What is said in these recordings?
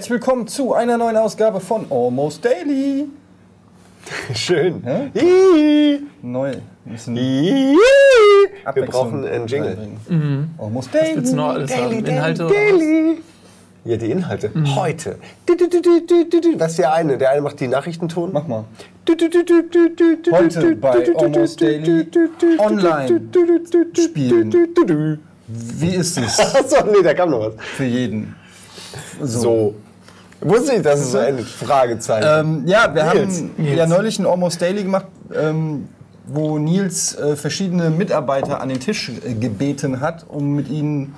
Herzlich willkommen zu einer neuen Ausgabe von Almost Daily. Schön. Hä? Neu. Wir brauchen einen Jingle. reinbringen. Almost Daily. Willst du noch alles haben? Inhalte? Daily. Ja, die Inhalte. Heute. Du. Was ist der eine? Der eine macht die Nachrichtenton. Mach mal. Heute bei Almost Daily online spielen. Wie ist es Achso, nee, da kam noch was. für jeden? So. Wusste ich, das ist ein Fragezeichen. Ähm, ja, wir Nils. haben Nils. ja neulich ein Almost Daily gemacht, ähm, wo Nils äh, verschiedene Mitarbeiter an den Tisch äh, gebeten hat, um mit ihnen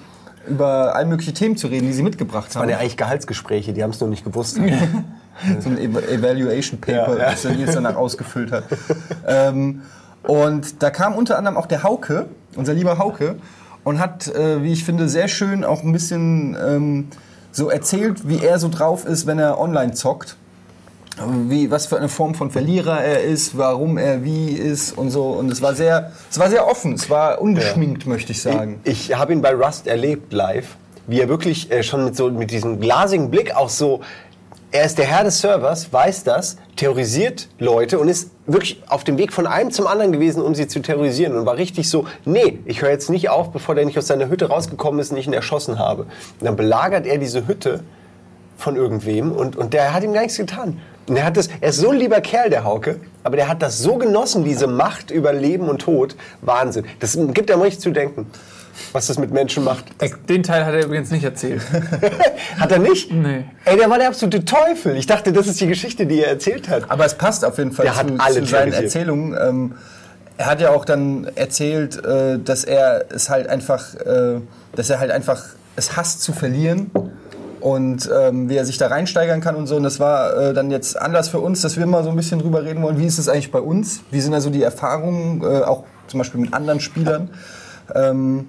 über all mögliche Themen zu reden, die sie mitgebracht Das waren haben. ja eigentlich Gehaltsgespräche, die haben es nur nicht gewusst. so ein Eva- Evaluation Paper, Ja, ja. das er Nils danach ausgefüllt hat. ähm, und da kam unter anderem auch der Hauke, unser lieber Hauke, und hat, äh, wie ich finde, sehr schön auch ein bisschen ähm, so erzählt, wie er so drauf ist, wenn er online zockt. Wie, was für eine Form von Verlierer er ist, warum er wie ist und so. Und es war sehr, es war sehr offen, es war ungeschminkt, möchte ich sagen. Ich, ich habe ihn bei Rust erlebt live, wie er wirklich äh, schon mit, so, mit diesem glasigen Blick auch so, er ist der Herr des Servers, weiß das, terrorisiert Leute und ist wirklich auf dem Weg von einem zum anderen gewesen, um sie zu terrorisieren und war richtig so, nee, ich höre jetzt nicht auf, bevor der nicht aus seiner Hütte rausgekommen ist und ich ihn erschossen habe. Und dann belagert er diese Hütte von irgendwem und, und der hat ihm gar nichts getan. Und er, hat das, er ist so ein lieber Kerl, der Hauke, aber der hat das so genossen, diese Macht über Leben und Tod. Wahnsinn. Das gibt einem richtig zu denken, was das mit Menschen macht. Den Teil hat er übrigens nicht erzählt. Hat er nicht? Nee. Ey, der war der absolute Teufel. Ich dachte, das ist die Geschichte, die er erzählt hat. Aber es passt auf jeden Fall Der hat zu, alle zu seinen. Erzählungen. Ähm, er hat ja auch dann erzählt, äh, dass er es halt einfach, äh, dass er halt einfach es hasst zu verlieren und ähm, wie er sich da reinsteigern kann und so. Und das war äh, dann jetzt Anlass für uns, dass wir mal so ein bisschen drüber reden wollen, wie ist es eigentlich bei uns? Wie sind also die Erfahrungen, äh, auch zum Beispiel mit anderen Spielern? Ähm,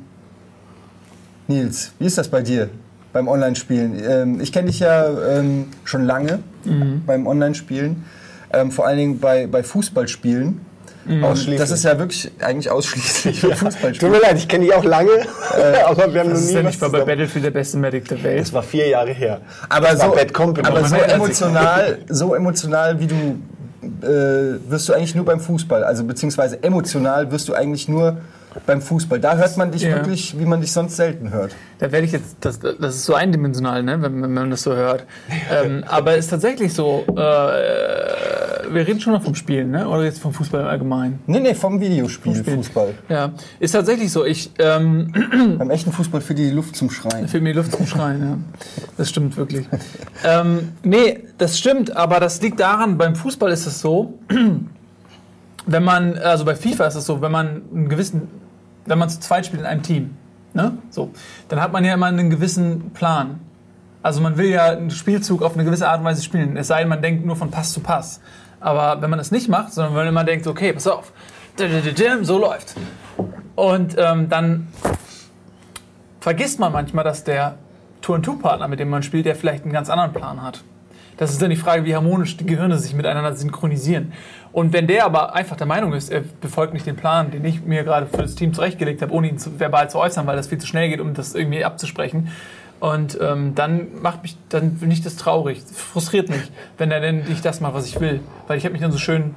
Nils, wie ist das bei dir beim Online-Spielen? Ähm, ich kenne dich ja ähm, schon lange beim Online-Spielen, ähm, vor allen Dingen bei, bei Fußballspielen. Ausschließlich. Das ist ja wirklich eigentlich ausschließlich für Tut Fußballspiele. mir leid, ich kenne dich auch lange, aber wir haben noch Das ist nie ja nicht mal bei Battlefield der beste Medic der Welt. Das war vier Jahre her. Aber das war so, Bad Company. aber so emotional, so emotional wie du äh, wirst du eigentlich nur beim Fußball, also beziehungsweise emotional wirst du eigentlich nur beim Fußball. Da hört man dich Ja. wirklich, wie man dich sonst selten hört. Da werde ich jetzt, das, das ist so eindimensional, ne, wenn, wenn man das so hört. ähm, aber es ist tatsächlich so, äh, wir reden schon noch vom Spielen, ne? oder jetzt vom Fußball im Allgemeinen. Nee, nee, vom Videospiel, Spiel. Fußball. Ja, ist tatsächlich so. Ich, ähm, Beim echten Fußball für die Luft zum Schreien. Mir die Luft zum Schreien, ja. Das stimmt wirklich. ähm, nee, das stimmt, aber das liegt daran, beim Fußball ist es so, wenn man, also bei FIFA ist es so, wenn man einen gewissen, wenn man zu zweit spielt in einem Team, ne? So, dann hat man ja immer einen gewissen Plan. Also man will ja einen Spielzug auf eine gewisse Art und Weise spielen, es sei denn, man denkt nur von Pass zu Pass. Aber wenn man das nicht macht, sondern wenn man denkt, okay, pass auf, so läuft. Und ähm, dann vergisst man manchmal, dass der Tour-and-Two-Partner, mit dem man spielt, der vielleicht einen ganz anderen Plan hat. Das ist dann die Frage, wie harmonisch die Gehirne sich miteinander synchronisieren. Und wenn der aber einfach der Meinung ist, er befolgt nicht den Plan, den ich mir gerade für das Team zurechtgelegt habe, ohne ihn zu, verbal zu äußern, weil das viel zu schnell geht, um das irgendwie abzusprechen, und ähm, dann macht mich, dann finde ich das traurig, frustriert mich, wenn er denn nicht das macht, was ich will. Weil ich habe mich dann so schön,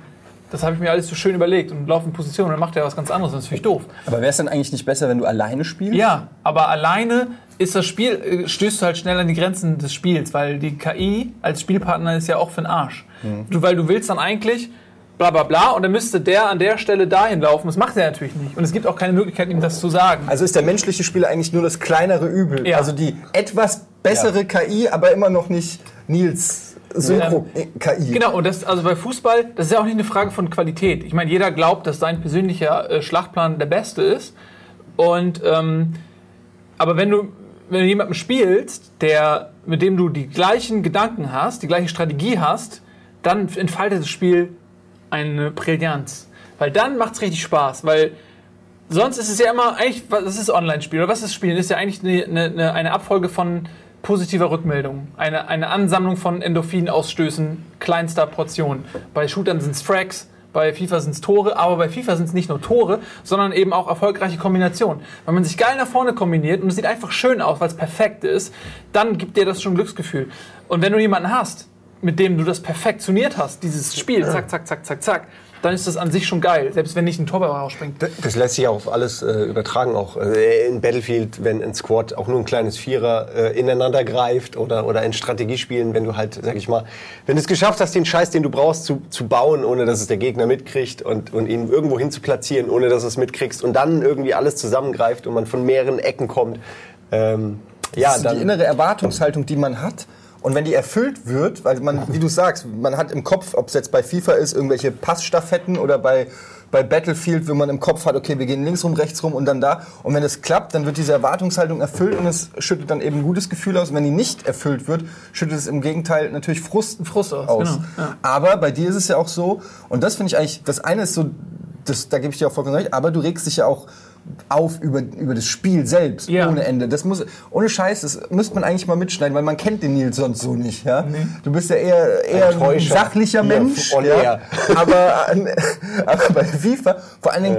das habe ich mir alles so schön überlegt und laufe in Position und dann macht er was ganz anderes und das finde ich doof. Aber wäre es dann eigentlich nicht besser, wenn du alleine spielst? Ja, aber alleine ist das Spiel, äh, stößt du halt schnell an die Grenzen des Spiels, weil die KI als Spielpartner ist ja auch für den Arsch. Du, weil du willst dann eigentlich bla bla bla und dann müsste der an der Stelle dahin laufen. Das macht er natürlich nicht. Und es gibt auch keine Möglichkeit, ihm das zu sagen. Also ist der menschliche Spieler eigentlich nur das kleinere Übel. Ja. Also die etwas bessere KI, aber immer noch nicht Nils Synchro-KI. Genau, und das, also bei Fußball, das ist ja auch nicht eine Frage von Qualität. Ich meine, jeder glaubt, dass sein persönlicher äh, Schlachtplan der beste ist. Und, ähm, aber wenn du, wenn du jemanden spielst, der, mit dem du die gleichen Gedanken hast, die gleiche Strategie hast, dann entfaltet das Spiel eine Brillanz. Weil dann macht es richtig Spaß, weil sonst ist es ja immer, eigentlich, was ist Online-Spiel oder was ist Spielen? Ist ja eigentlich eine, eine, eine Abfolge von positiver Rückmeldung. Eine, eine Ansammlung von Endorphinausstößen kleinster Portion. Bei Shootern sind es Frags, Bei FIFA sind es Tore, aber bei FIFA sind es nicht nur Tore, sondern eben auch erfolgreiche Kombinationen. Wenn man sich geil nach vorne kombiniert und es sieht einfach schön aus, weil es perfekt ist, dann gibt dir das schon Glücksgefühl. Und wenn du jemanden hast, mit dem du das perfektioniert hast, dieses Spiel, zack, zack, zack, zack, zack, dann ist das an sich schon geil, selbst wenn nicht ein Tor rausspringt. Das lässt sich auch auf alles äh, übertragen, auch äh, in Battlefield, wenn ein Squad auch nur ein kleines Vierer äh, ineinander greift oder, oder in Strategiespielen, wenn du halt, sag ich mal, wenn du es geschafft hast, den Scheiß, den du brauchst, zu, zu bauen, ohne dass es der Gegner mitkriegt und, und ihn irgendwo hin zu platzieren, ohne dass du es mitkriegst und dann irgendwie alles zusammengreift und man von mehreren Ecken kommt. Ähm, ja, das ist dann, die innere Erwartungshaltung, die man hat. Und wenn die erfüllt wird, weil man, wie du sagst, man hat im Kopf, ob es jetzt bei FIFA ist, irgendwelche Passstaffetten oder bei, bei Battlefield, wenn man im Kopf hat, okay, wir gehen links rum, rechts rum und dann da. Und wenn es klappt, dann wird diese Erwartungshaltung erfüllt und es schüttet dann eben ein gutes Gefühl aus. Und wenn die nicht erfüllt wird, schüttet es im Gegenteil natürlich Frust, Frust aus, aus. genau, ja. Aber bei dir ist es ja auch so, und das finde ich eigentlich, das eine ist so, das, da gebe ich dir auch vollkommen recht, aber du regst dich ja auch auf über, über das Spiel selbst, Ja. ohne Ende. Das muss, ohne Scheiß, das müsste man eigentlich mal mitschneiden, weil man kennt den Nils sonst so nicht. Ja? Du bist ja eher, eher ein, Täuscher. sachlicher Mensch. Ja? air. Aber, äh, aber bei FIFA, vor allen Dingen,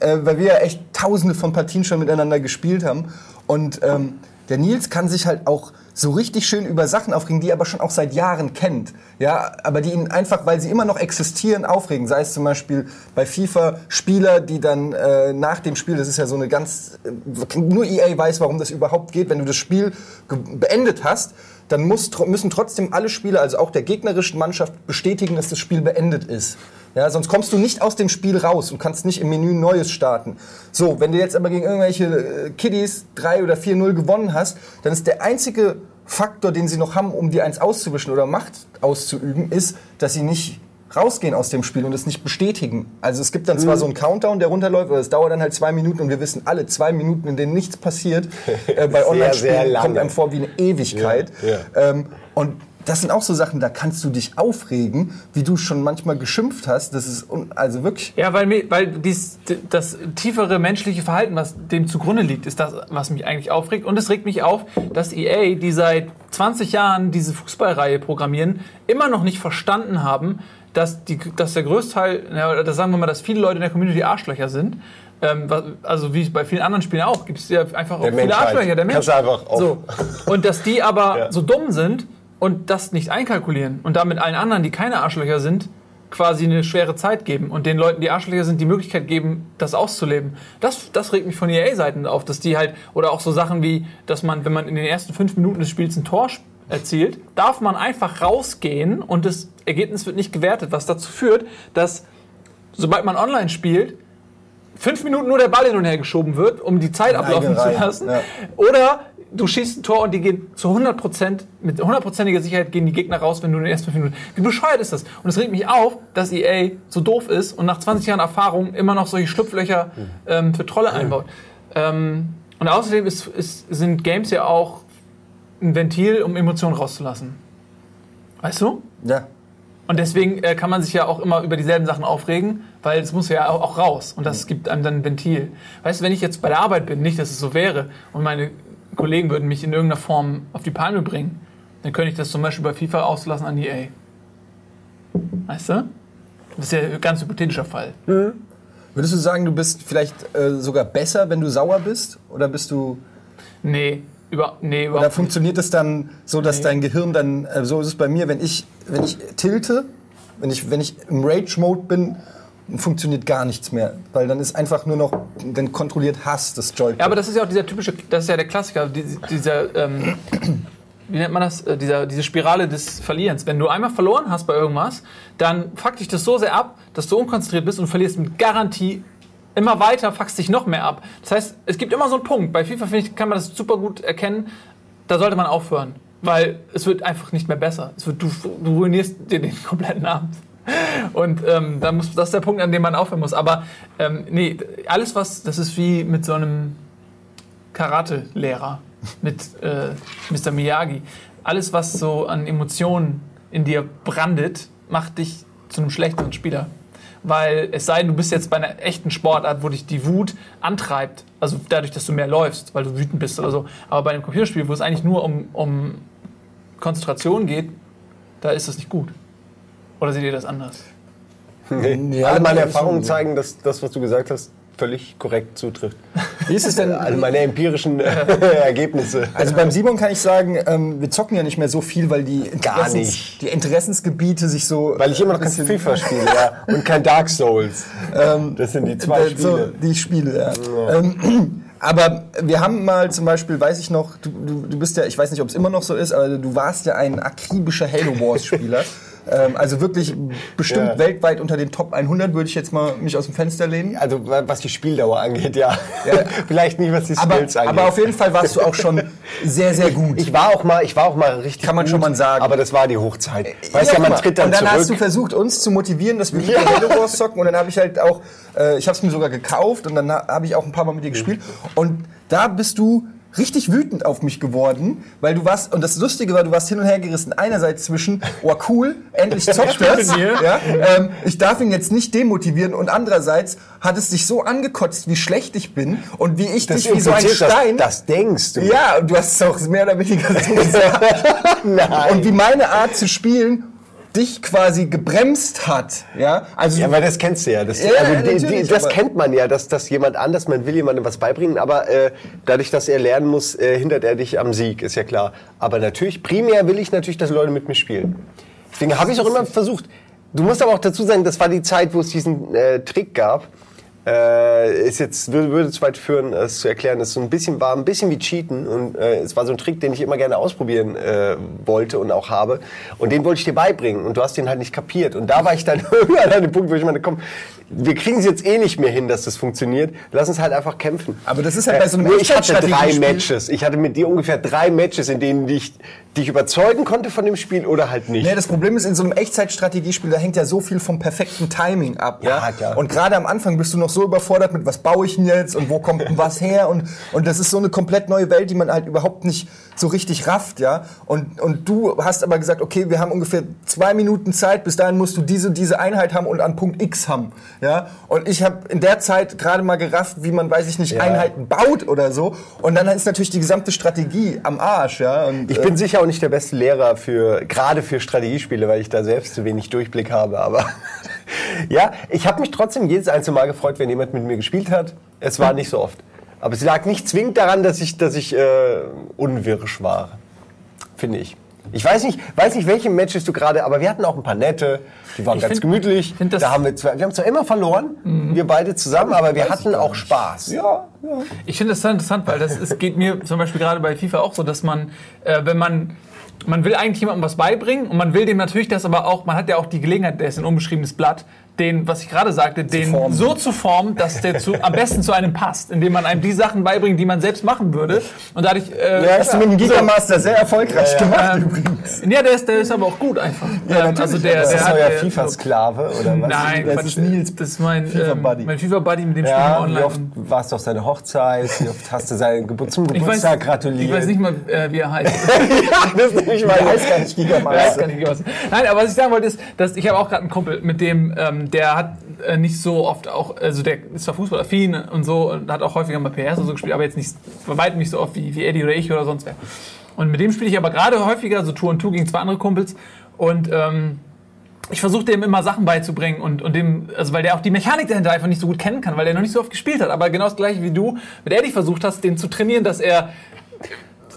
äh, weil wir ja echt tausende von Partien schon miteinander gespielt haben. Und ähm, der Nils kann sich halt auch so richtig schön über Sachen aufregen, die er aber schon auch seit Jahren kennt. Ja, aber die ihn einfach, weil sie immer noch existieren, aufregen. Sei es zum Beispiel bei FIFA Spieler, die dann äh, nach dem Spiel, das ist ja so eine ganz, äh, nur EA weiß, warum das überhaupt geht, wenn du das Spiel beendet hast, dann muss, müssen trotzdem alle Spieler, also auch der gegnerischen Mannschaft, bestätigen, dass das Spiel beendet ist. Ja, sonst kommst du nicht aus dem Spiel raus und kannst nicht im Menü Neues starten. So, wenn du jetzt aber gegen irgendwelche äh, Kiddies 3 oder 4-0 gewonnen hast, dann ist der einzige Faktor, den sie noch haben, um dir eins auszuwischen oder Macht auszuüben, ist, dass sie nicht rausgehen aus dem Spiel und es nicht bestätigen. Also es gibt dann Mhm. zwar so einen Countdown, der runterläuft, aber es dauert dann halt zwei Minuten und wir wissen alle, zwei Minuten, in denen nichts passiert, äh, bei Online-Spielen kommt einem vor wie eine Ewigkeit. Ja, Ähm, und das sind auch so Sachen, da kannst du dich aufregen, wie du schon manchmal geschimpft hast. Das ist un also wirklich. Ja, weil, mir, weil dies, das tiefere menschliche Verhalten, was dem zugrunde liegt, ist das, was mich eigentlich aufregt. Und es regt mich auf, dass EA, die seit 20 Jahren diese Fußballreihe programmieren, immer noch nicht verstanden haben, dass, die, dass der Größteil, ja, das sagen wir mal, dass viele Leute in der Community Arschlöcher sind. Ähm, also wie bei vielen anderen Spielen auch, gibt es ja einfach auch viele. Arschlöcher, der Mensch. Einfach auf- so. Und dass die aber Ja. so dumm sind und das nicht einkalkulieren und damit allen anderen, die keine Arschlöcher sind, quasi eine schwere Zeit geben und den Leuten, die Arschlöcher sind, die Möglichkeit geben, das auszuleben. Das, das regt mich von EA-Seiten auf, dass die halt, oder auch so Sachen wie, dass man, wenn man in den ersten fünf Minuten des Spiels ein Tor erzielt, darf man einfach rausgehen und das Ergebnis wird nicht gewertet, was dazu führt, dass sobald man online spielt, fünf Minuten nur der Ball hin und her geschoben wird, um die Zeit ablaufen zu lassen. ja. Oder du schießt ein Tor und die gehen zu 100%, mit hundertprozentiger Sicherheit gehen die Gegner raus, wenn du in den ersten fünf Minuten. Wie bescheuert ist das? Und es regt mich auf, dass EA so doof ist und nach 20 Jahren Erfahrung immer noch solche Schlupflöcher ähm, für Trolle einbaut. Ähm, und außerdem ist, ist, sind Games ja auch ein Ventil, um Emotionen rauszulassen. Weißt du? Ja. Und deswegen äh, kann man sich ja auch immer über dieselben Sachen aufregen, weil es muss ja auch, auch raus und das gibt einem dann ein Ventil. Weißt du, wenn ich jetzt bei der Arbeit bin, nicht, dass es so wäre und meine Kollegen würden mich in irgendeiner Form auf die Palme bringen, dann könnte ich das zum Beispiel bei FIFA auslassen an EA. Weißt du? Das ist ja ein ganz hypothetischer Fall. Würdest du sagen, du bist vielleicht äh, sogar besser, wenn du sauer bist? Oder bist du. Nee, über, nee, Oder funktioniert es dann so, dass Nee. dein Gehirn dann, äh, so ist es bei mir, wenn ich, wenn ich tilte, wenn ich, wenn ich im Rage-Mode bin, funktioniert gar nichts mehr. Weil dann ist einfach nur noch, dann kontrolliert Hass das Joypad. Ja, aber das ist ja auch dieser typische, das ist ja der Klassiker, die- dieser, ähm, wie nennt man das, Äh, dieser, diese Spirale des Verlierens. Wenn du einmal verloren hast bei irgendwas, dann fuckt dich das so sehr ab, dass du unkonzentriert bist und verlierst mit Garantie immer weiter, fuckst dich noch mehr ab. Das heißt, es gibt immer so einen Punkt, bei FIFA ich, kann man das super gut erkennen, da sollte man aufhören. Weil es wird einfach nicht mehr besser. Es wird, du, du ruinierst dir den kompletten Abend. Und ähm, da muss, das ist der Punkt, an dem man aufhören muss. Aber ähm, nee, alles was, das ist wie mit so einem Karate-Lehrer, mit äh, Mr. Miyagi. Alles, was so an Emotionen in dir brandet, macht dich zu einem schlechteren Spieler. Weil es sei denn, du bist jetzt bei einer echten Sportart, wo dich die Wut antreibt, also dadurch, dass du mehr läufst, weil du wütend bist oder so. Aber bei einem Computerspiel, wo es eigentlich nur um, um Konzentration geht, da ist das nicht gut. Oder seht ihr das anders? Nee. Ja, Alle meine Erfahrungen zeigen, dass das, was du gesagt hast, völlig korrekt zutrifft. Wie ist es denn? Alle meine empirischen äh, Ergebnisse. Also beim Simon kann ich sagen, ähm, wir zocken ja nicht mehr so viel, weil die, Gar nicht. die Interessensgebiete sich so. Weil ich immer noch ein kein FIFA spiele, ja. Und kein Dark Souls. das sind die zwei äh, so, Spiele. die ich spiele, ja. Ähm, aber wir haben mal zum Beispiel, weiß ich noch, du, du, du bist ja, ich weiß nicht, ob es immer noch so ist, aber du warst ja ein akribischer Halo Wars Spieler. ähm, also wirklich bestimmt Ja. weltweit unter den Top 100 würde ich jetzt mal mich aus dem Fenster lehnen. Also wa- was die Spieldauer angeht, ja. Vielleicht nicht, was die Aber, Skills angeht. aber auf jeden Fall warst du auch schon sehr, sehr gut. ich war auch mal, ich war auch mal richtig Kann man gut, schon mal sagen. Aber das war die Hochzeit. Weißt ja, guck man tritt dann, Und dann hast du zurück. versucht, uns zu motivieren, dass wir Ja. wieder Halo Wars zocken. Und dann habe ich halt auch, äh, ich habe es mir sogar gekauft und dann ha- habe ich auch ein paar Mal mit dir gespielt. Und da bist du richtig wütend auf mich geworden, weil du warst, und das Lustige war, du warst hin und her gerissen. Einerseits zwischen, oh cool, endlich zockt das. Ja, ähm, ich darf ihn jetzt nicht demotivieren. Und andererseits hat es dich so angekotzt, wie schlecht ich bin und wie ich Das dich wie so ein Stein... Das, das denkst du. ja, und du hast es auch mehr oder weniger so gesagt. Nein. Und wie meine Art zu spielen dich quasi gebremst hat. Ja, also Ja, aber das kennst du ja. Das, Ja, also die, die, das kennt man ja, dass, dass jemand anders, man will jemandem was beibringen, aber äh, dadurch, dass er lernen muss, äh, hindert er dich am Sieg, ist ja klar. Aber natürlich, primär will ich natürlich, dass Leute mit mir spielen. Deswegen habe ich auch immer versucht. Du musst aber auch dazu sagen, das war die Zeit, wo es diesen äh, Trick gab. Äh, ist jetzt würde, würde zu weit führen, es zu erklären. Es so ein bisschen war ein bisschen wie Cheaten und äh, es war so ein Trick, den ich immer gerne ausprobieren äh, wollte und auch habe. Und den wollte ich dir beibringen und du hast den halt nicht kapiert. Und da war ich dann an dem Punkt, wo ich meine, komm, wir kriegen es jetzt eh nicht mehr hin, dass das funktioniert. Lass uns halt einfach kämpfen. Aber das ist halt bei so einem Nur ich hatte drei Matches. Ich hatte mit dir ungefähr drei Matches, in denen ich dich überzeugen konnte von dem Spiel oder halt nicht. Nee, das Problem ist, in so einem Echtzeitstrategiespiel, da hängt ja so viel vom perfekten Timing ab. Ja, Ja, klar. Und gerade am Anfang bist du noch so überfordert mit, was baue ich denn jetzt und wo kommt denn was her? Und, und das ist so eine komplett neue Welt, die man halt überhaupt nicht so richtig rafft. Ja? Und, und du hast aber gesagt, okay, wir haben ungefähr zwei Minuten Zeit, bis dahin musst du diese, diese Einheit haben und an Punkt X haben. Ja? Und ich habe in der Zeit gerade mal gerafft, wie man, weiß ich nicht, Ja. Einheiten baut oder so. Und dann ist natürlich die gesamte Strategie am Arsch. Ja? Und, Ich bin sicher auch nicht der beste Lehrer für, gerade für Strategiespiele, weil ich da selbst zu wenig Durchblick habe. Aber ja, ich habe mich trotzdem jedes einzelne Mal gefreut, wenn jemand mit mir gespielt hat. Es war nicht so oft. Aber es lag nicht zwingend daran, dass ich, dass ich äh, unwirsch war. Finde ich. Ich weiß nicht, weiß nicht, welche Matches du gerade, aber wir hatten auch ein paar nette, die waren Ich ganz find- gemütlich. find Mhm. da haben wir, zwar, wir haben zwar immer verloren, wir beide zusammen, aber wir hatten auch Spaß. ja, ja. Ich finde das total interessant, weil das ist, geht mir zum Beispiel gerade bei FIFA auch so, dass man, äh, wenn man, man will eigentlich jemandem was beibringen und man will dem natürlich das aber auch, man hat ja auch die Gelegenheit, der ist ein unbeschriebenes Blatt, den, was ich gerade sagte, den formen. so zu formen, dass der zu, am besten zu einem passt, indem man einem die Sachen beibringt, die man selbst machen würde. Und dadurch, äh, Ja, Hast du mit dem Gigamaster sehr erfolgreich gemacht ähm, übrigens. ja, der ist, der ist aber auch gut einfach. Ja, Ähm, also der, Das der ist hat, euer der- FIFA-Sklave, oder was? Nein, Das ist Nils das ist mein FIFA-Buddy. ähm, mein FIFA-Buddy, mit dem spielen wir Ja, wie online. oft warst du auf seine Hochzeit? Wie oft hast du seinen Gebur zum ich weiß, Geburtstag gratuliert? ich weiß nicht mal, äh, wie er heißt. ja, das ist nämlich Der meine. heißt gar nicht Gigamaster. nicht. Nein, aber was ich sagen wollte ist, dass ich habe auch gerade einen Kumpel, mit dem, ähm, der hat äh, nicht so oft auch, also der ist zwar fußballaffin und so und hat auch häufiger mal PS und so gespielt, aber jetzt nicht, bei nicht so oft wie, wie Eddie oder ich oder sonst wer. Und mit dem spiele ich aber gerade häufiger, so Tour und Tour gegen zwei andere Kumpels und ähm, ich versuche dem immer Sachen beizubringen und, und dem, also weil der auch die Mechanik dahinter einfach nicht so gut kennen kann, weil der noch nicht so oft gespielt hat. Aber genau das gleiche wie du mit Eddie versucht hast, den zu trainieren, dass er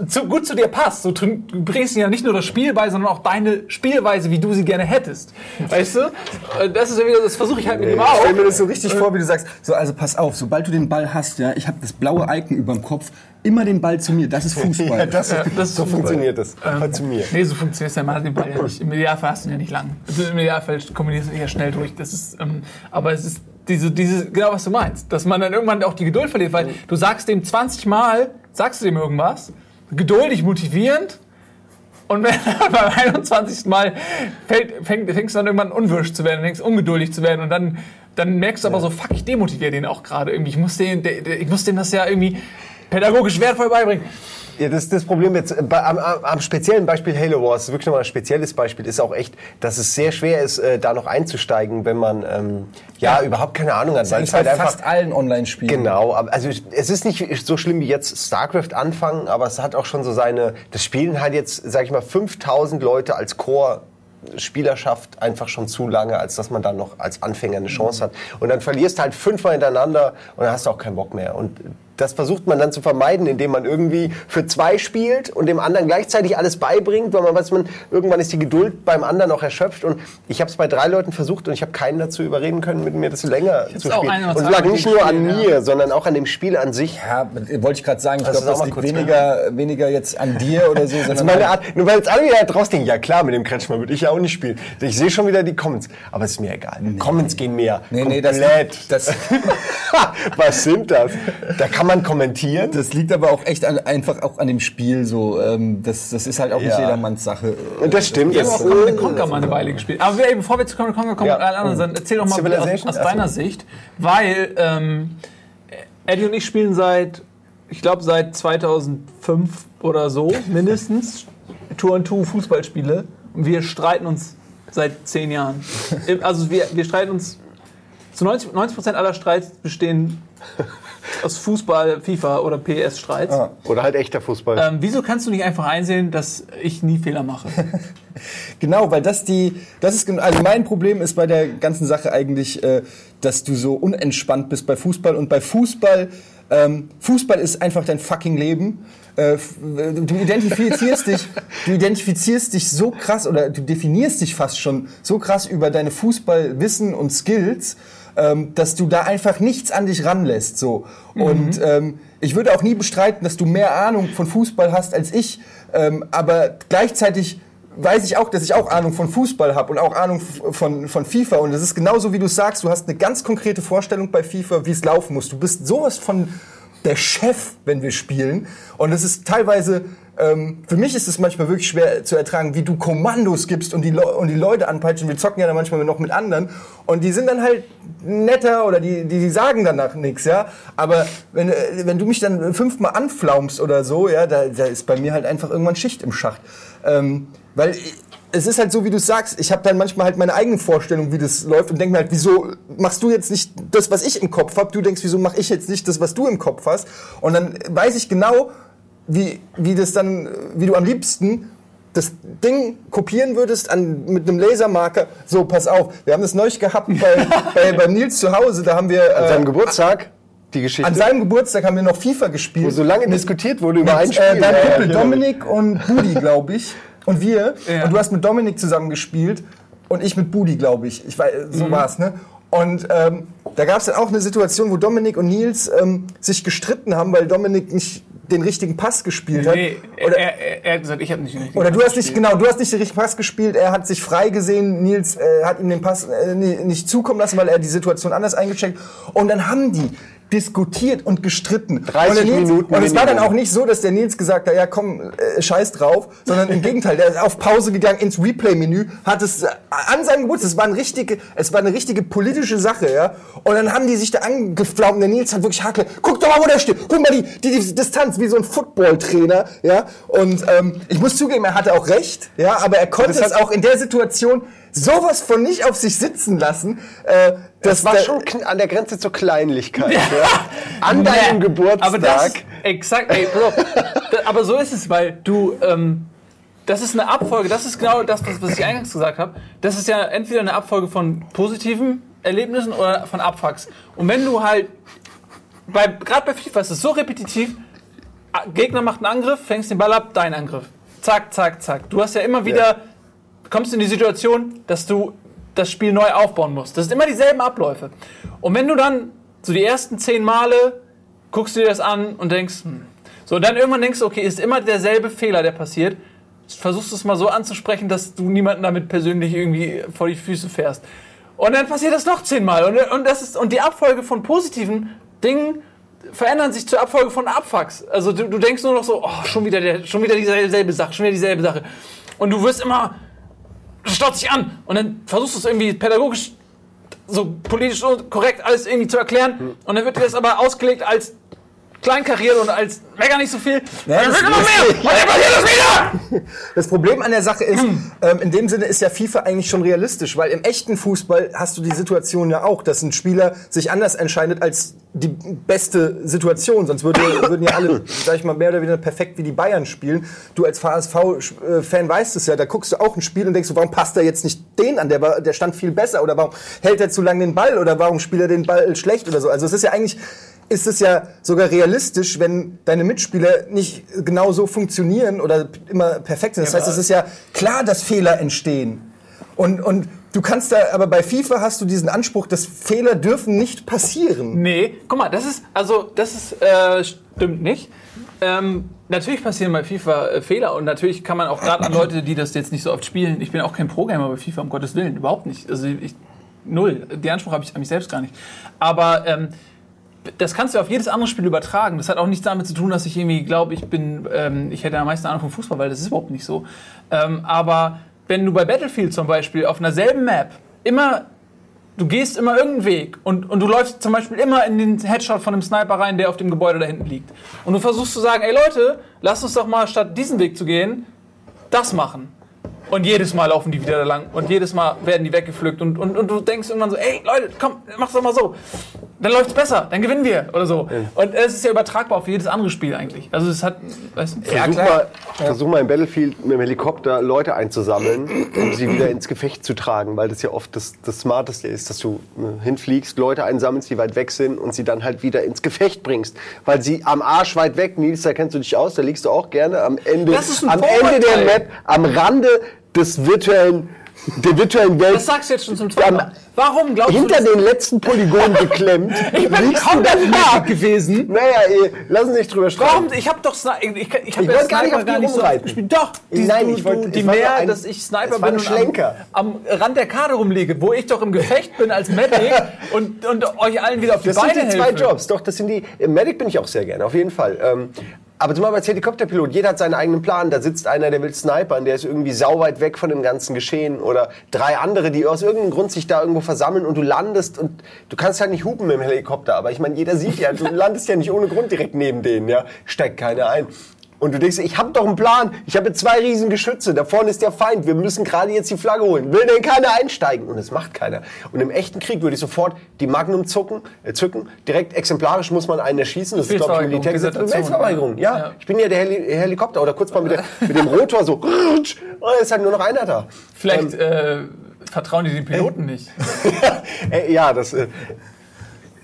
zu, gut zu dir passt. Du, train- du bringst ja nicht nur das Spiel bei, sondern auch deine Spielweise, wie du sie gerne hättest. Weißt du? Äh, Das ist ja wieder, das versuche ich halt mit Ich auch. stell mir das so richtig vor, wie du sagst, so also pass auf, sobald du den Ball hast, ja, ich habe das blaue Icon über dem Kopf, immer den Ball zu mir, das ist Fußball. Ja, das, Ja, das so funktioniert das. Hör zu mir. Nee, so funktioniert es ja. Man hat den Ball ja nicht. Im Idealfall hast du ihn ja nicht lang. Also Im Idealfall kombinierst du ihn ja schnell durch. Das ist, ähm, aber es ist diese, diese, genau was du meinst. Dass man dann irgendwann auch die Geduld verliert, weil du sagst dem 20 Mal, sagst du dem irgendwas, geduldig, motivierend, und wenn beim 21. Mal fällt, fäng, fängst du dann irgendwann unwirsch zu werden, fängst ungeduldig zu werden und dann, dann merkst du aber so, fuck, ich demotiviere den auch gerade irgendwie. Ich muss, den, der, der, ich muss dem das ja irgendwie pädagogisch wertvoll beibringen. Ja, das, das Problem jetzt, äh, bei, am, am, speziellen Beispiel Halo Wars, wirklich nochmal ein spezielles Beispiel, ist auch echt, dass es sehr schwer ist, äh, da noch einzusteigen, wenn man ähm, ja, überhaupt keine Ahnung hat. Weil Das es ist halt einfach, fast allen Online-Spielen. Genau, also es ist nicht so schlimm wie jetzt StarCraft anfangen, aber es hat auch schon so seine, das spielen halt jetzt, sag ich mal, 5000 Leute als Core Spielerschaft einfach schon zu lange, als dass man dann noch als Anfänger eine Chance hat. Und dann verlierst du halt fünfmal hintereinander und dann hast du auch keinen Bock mehr. Und das versucht man dann zu vermeiden, indem man irgendwie für zwei spielt und dem anderen gleichzeitig alles beibringt, weil man weiß, man irgendwann ist die Geduld beim anderen auch erschöpft. Und ich habe es bei drei Leuten versucht und ich habe keinen dazu überreden können, mit mir das länger zu auch spielen. ein oder Und es lag nicht nur an Spielen, ja. mir, sondern auch an dem Spiel an sich. Ja, wollte ich gerade sagen, ich glaube, das mal liegt kurz weniger, weniger jetzt an dir oder so, sondern meine halt- Art, nur weil jetzt alle wieder draußen denken, ja klar, mit dem Kretschmer würde ich ja auch nicht spielen. Ich sehe schon wieder die Comments, aber es ist mir egal. Comments gehen mehr. Nee, nee, das, Komplett. das, Was sind das? Da kann man kommentieren. das liegt aber auch echt an, einfach auch an dem Spiel so. Ähm, das, das ist halt auch nicht Ja. jedermanns Sache. Und das stimmt. Wir haben Das, auch Command Conquer mal eine Weile gespielt. Aber wir, bevor wir zu Command Conquer kommen, Ja. und allen anderen, dann erzähl doch mal aus, aus deiner Sicht, weil ähm, Eddie und ich spielen seit, ich glaube seit 2005 oder so mindestens Tour und Two Fußballspiele und wir streiten uns seit zehn Jahren. Also wir, wir streiten uns zu 90 Prozent aller Streits bestehen aus Fußball, FIFA oder PS-Streits. Ah. oder halt echter Fußball. Ähm, wieso kannst du nicht einfach einsehen, dass ich nie Fehler mache? Genau, weil das die, das ist, also mein Problem ist bei der ganzen Sache eigentlich, äh, dass du so unentspannt bist bei Fußball und bei Fußball, ähm, Fußball ist einfach dein fucking Leben. Äh, du identifizierst dich, du identifizierst dich so krass oder du definierst dich fast schon so krass über deine Fußballwissen und Skills, ähm, dass du da einfach nichts an dich ranlässt. So. Und ähm, ich würde auch nie bestreiten, dass du mehr Ahnung von Fußball hast als ich, ähm, aber gleichzeitig weiß ich auch, dass ich auch Ahnung von Fußball habe und auch Ahnung von, von FIFA. Und das ist genauso, wie du sagst, du hast eine ganz konkrete Vorstellung bei FIFA, wie es laufen muss. Du bist sowas von der Chef, wenn wir spielen. Und es ist teilweise, ähm, für mich ist es manchmal wirklich schwer zu ertragen, wie du Kommandos gibst und die, Leu und die Leute anpeitschen. Wir zocken ja dann manchmal noch mit anderen. Und die sind dann halt netter oder die, die, die sagen danach nichts, ja. Aber wenn, äh, wenn du mich dann fünfmal anflaumst oder so, ja, da, da ist bei mir halt einfach irgendwann Schicht im Schacht. Ähm, weil es ist halt so, wie du sagst, ich habe dann manchmal halt meine eigene Vorstellung, wie das läuft und denke mir halt, wieso machst du jetzt nicht das, was ich im Kopf habe? Du denkst, wieso mache ich jetzt nicht das, was du im Kopf hast? Und dann weiß ich genau, wie, wie das dann, wie du am liebsten das Ding kopieren würdest an, mit einem Lasermarker. So, pass auf, wir haben das neulich gehabt bei, bei, bei Nils zu Hause, da haben wir... An äh, seinem Geburtstag, die Geschichte. an seinem Geburtstag haben wir noch FIFA gespielt. wo so lange diskutiert wurde über ein Mit, Spiel. äh, deinem Ja, ja, Kumpel genau. Dominik und Budi, glaube ich. Und wir. Ja. Und du hast mit Dominik zusammen gespielt und ich mit Budi, glaube ich. ich weiß, so war's, ne? Und ähm, da gab es dann auch eine Situation, wo Dominik und Nils ähm, sich gestritten haben, weil Dominik nicht den richtigen Pass gespielt hat. Nee, er, Oder, er, er hat gesagt, ich habe nicht den richtigen oder du Pass hast nicht, gespielt. genau, du hast nicht den richtigen Pass gespielt, er hat sich frei gesehen, Nils äh, hat ihm den Pass äh, nicht zukommen lassen, weil er die Situation anders eingecheckt. Und dann haben die diskutiert und gestritten. 30 und Nils, Minuten Und es war dann auch nicht so, dass der Nils gesagt hat, ja komm, äh, scheiß drauf, sondern im Gegenteil, der ist auf Pause gegangen ins Replay-Menü, hat es äh, an seinem Geburtstag, es war, ein richtige, es war eine richtige politische Sache, ja. Und dann haben die sich da angeflaumt, der Nils hat wirklich Hakel, guck doch mal, wo der steht, guck mal die, die, die Distanz, wie so ein Football-Trainer, ja. Und ähm, ich muss zugeben, er hatte auch recht, ja, aber er konnte Das es auch in der Situation sowas von nicht auf sich sitzen lassen, äh, Das war der- schon an der Grenze zur Kleinlichkeit. Ja. An deinem Nee, Geburtstag. Aber das, exakt, ey, aber so ist es, weil du, ähm, das ist eine Abfolge, das ist genau das, was, ich eingangs gesagt habe. Das ist ja entweder eine Abfolge von positiven Erlebnissen oder von Abfucks. Und wenn du halt, bei, gerade bei FIFA ist es so repetitiv, Gegner macht einen Angriff, fängst den Ball ab, dein Angriff. Zack, zack, zack. Du hast ja immer wieder, kommst in die Situation, dass du das Spiel neu aufbauen musst. Das sind immer dieselben Abläufe. Und wenn du dann so die ersten zehn Male guckst du dir das an und denkst, hm. so, dann irgendwann denkst du, okay, ist immer derselbe Fehler, der passiert. Versuchst es mal so anzusprechen, dass du niemanden damit persönlich irgendwie vor die Füße fährst. Und dann passiert das noch zehnmal. Und, und, das ist, und die Abfolge von positiven Dingen verändern sich zur Abfolge von Abfucks. Also du, du denkst nur noch so, oh, schon wieder, der, schon wieder dieselbe Sache, schon wieder dieselbe Sache. Und du wirst immer, du staut dich an. Und dann versuchst du es irgendwie pädagogisch, so politisch so korrekt alles irgendwie zu erklären. Und dann wird dir das aber ausgelegt als kleinkariert und als mecker nicht so viel. Ja, das das! Das Problem an der Sache ist, ähm, in dem Sinne ist ja FIFA eigentlich schon realistisch, weil im echten Fußball hast du die Situation ja auch, dass ein Spieler sich anders entscheidet als die beste Situation. Sonst würde, würden ja alle, sag ich mal, mehr oder weniger perfekt wie die Bayern spielen. Du als HSV-Fan weißt es ja, da guckst du auch ein Spiel und denkst du, warum passt er jetzt nicht den an? Der, war, der stand viel besser. Oder warum hält er zu lange den Ball? Oder warum spielt er den Ball schlecht oder so? Also es ist ja eigentlich ist es ja sogar realistisch, wenn deine Mitspieler nicht genau so funktionieren oder immer perfekt sind. Das heißt, es ist ja klar, dass Fehler entstehen. Und, und du kannst da, aber bei FIFA hast du diesen Anspruch, dass Fehler dürfen nicht passieren. Nee, guck mal, das ist, also, das ist, äh, stimmt nicht. Ähm, natürlich passieren bei FIFA äh, Fehler und natürlich kann man auch gerade an Leute, die das jetzt nicht so oft spielen, ich bin auch kein Pro-Gamer bei FIFA, um Gottes Willen, überhaupt nicht. Also ich, null. Den Anspruch habe ich an mich selbst gar nicht. Aber ähm, das kannst du auf jedes andere Spiel übertragen. Das hat auch nichts damit zu tun, dass ich irgendwie glaube, ich bin, ähm, ich hätte am meisten Ahnung vom Fußball, weil das ist überhaupt nicht so. Ähm, aber wenn du bei Battlefield zum Beispiel auf einer selben Map immer, du gehst immer irgendeinen Weg und, und du läufst zum Beispiel immer in den Headshot von einem Sniper rein, der auf dem Gebäude da hinten liegt. Und du versuchst zu sagen, ey Leute, lasst uns doch mal statt diesen Weg zu gehen, das machen. Und jedes Mal laufen die wieder da lang und jedes Mal werden die weggepflückt und, und, und du denkst irgendwann so, ey Leute, komm, mach's doch mal so. Dann läuft's besser, dann gewinnen wir oder so. Und es ist ja übertragbar auf jedes andere Spiel eigentlich. Also es hat, weißt du, Versuch, mal, versuch mal im Battlefield mit dem Helikopter Leute einzusammeln, um sie wieder ins Gefecht zu tragen, weil das ja oft das, das Smarteste ist, dass du äh, hinfliegst, Leute einsammelst, die weit weg sind und sie dann halt wieder ins Gefecht bringst. Weil sie am Arsch weit weg, Nils, da kennst du dich aus, da liegst du auch gerne am Ende, Das ist ein am Ende der. Map, am Rande des virtuellen, der virtuellen Welt. das sagst du jetzt schon zum zweiten Mal. Warum glaubst hinter du, den letzten Polygonen geklemmt. ich bin komplett fertig gewesen? Naja, ey, lass uns nicht drüber sprechen. Warum? Ich habe doch Sni ich, ich, ich, hab Ich ja wollte gar nicht Sniper auf die so rumreiten. gespielt. Doch, die, Nein, ich wollte- die mehr, ein- dass ich Sniper bin und. Am, am Rand der Karte rumliege, wo ich doch im Gefecht bin als Medic und, und euch allen wieder auf die Das Beine sind die zwei helfe. Jobs, doch, das sind die. Im Medic bin ich auch sehr gerne, auf jeden Fall. Ähm, aber zum Beispiel als Helikopterpilot, jeder hat seinen eigenen Plan. Da sitzt einer, der will snipern, der ist irgendwie sauweit weg von dem ganzen Geschehen. Oder drei andere, die aus irgendeinem Grund sich da irgendwo versammeln und du landest und du kannst halt nicht hupen mit dem Helikopter. Aber ich meine, jeder sieht ja, du landest ja nicht ohne Grund direkt neben denen, ja. Steigt keiner ein. Und du denkst, ich habe doch einen Plan. Ich habe zwei riesen Geschütze. Da vorne ist der Feind. Wir müssen gerade jetzt die Flagge holen. Will denn keiner einsteigen? Und es macht keiner. Und im echten Krieg würde ich sofort die Magnum zucken, äh, zücken. Direkt exemplarisch muss man einen erschießen. Das ist, glaube ich, Militärgesetz. Desertion, Befehlsverweigerung, ja. ja. Ich bin ja der Heli Helikopter. Oder kurz mal mit, der, mit dem Rotor so. Und es ist halt nur noch einer da. Vielleicht äh, vertrauen die den Piloten nicht. Äh, ja, das... Äh,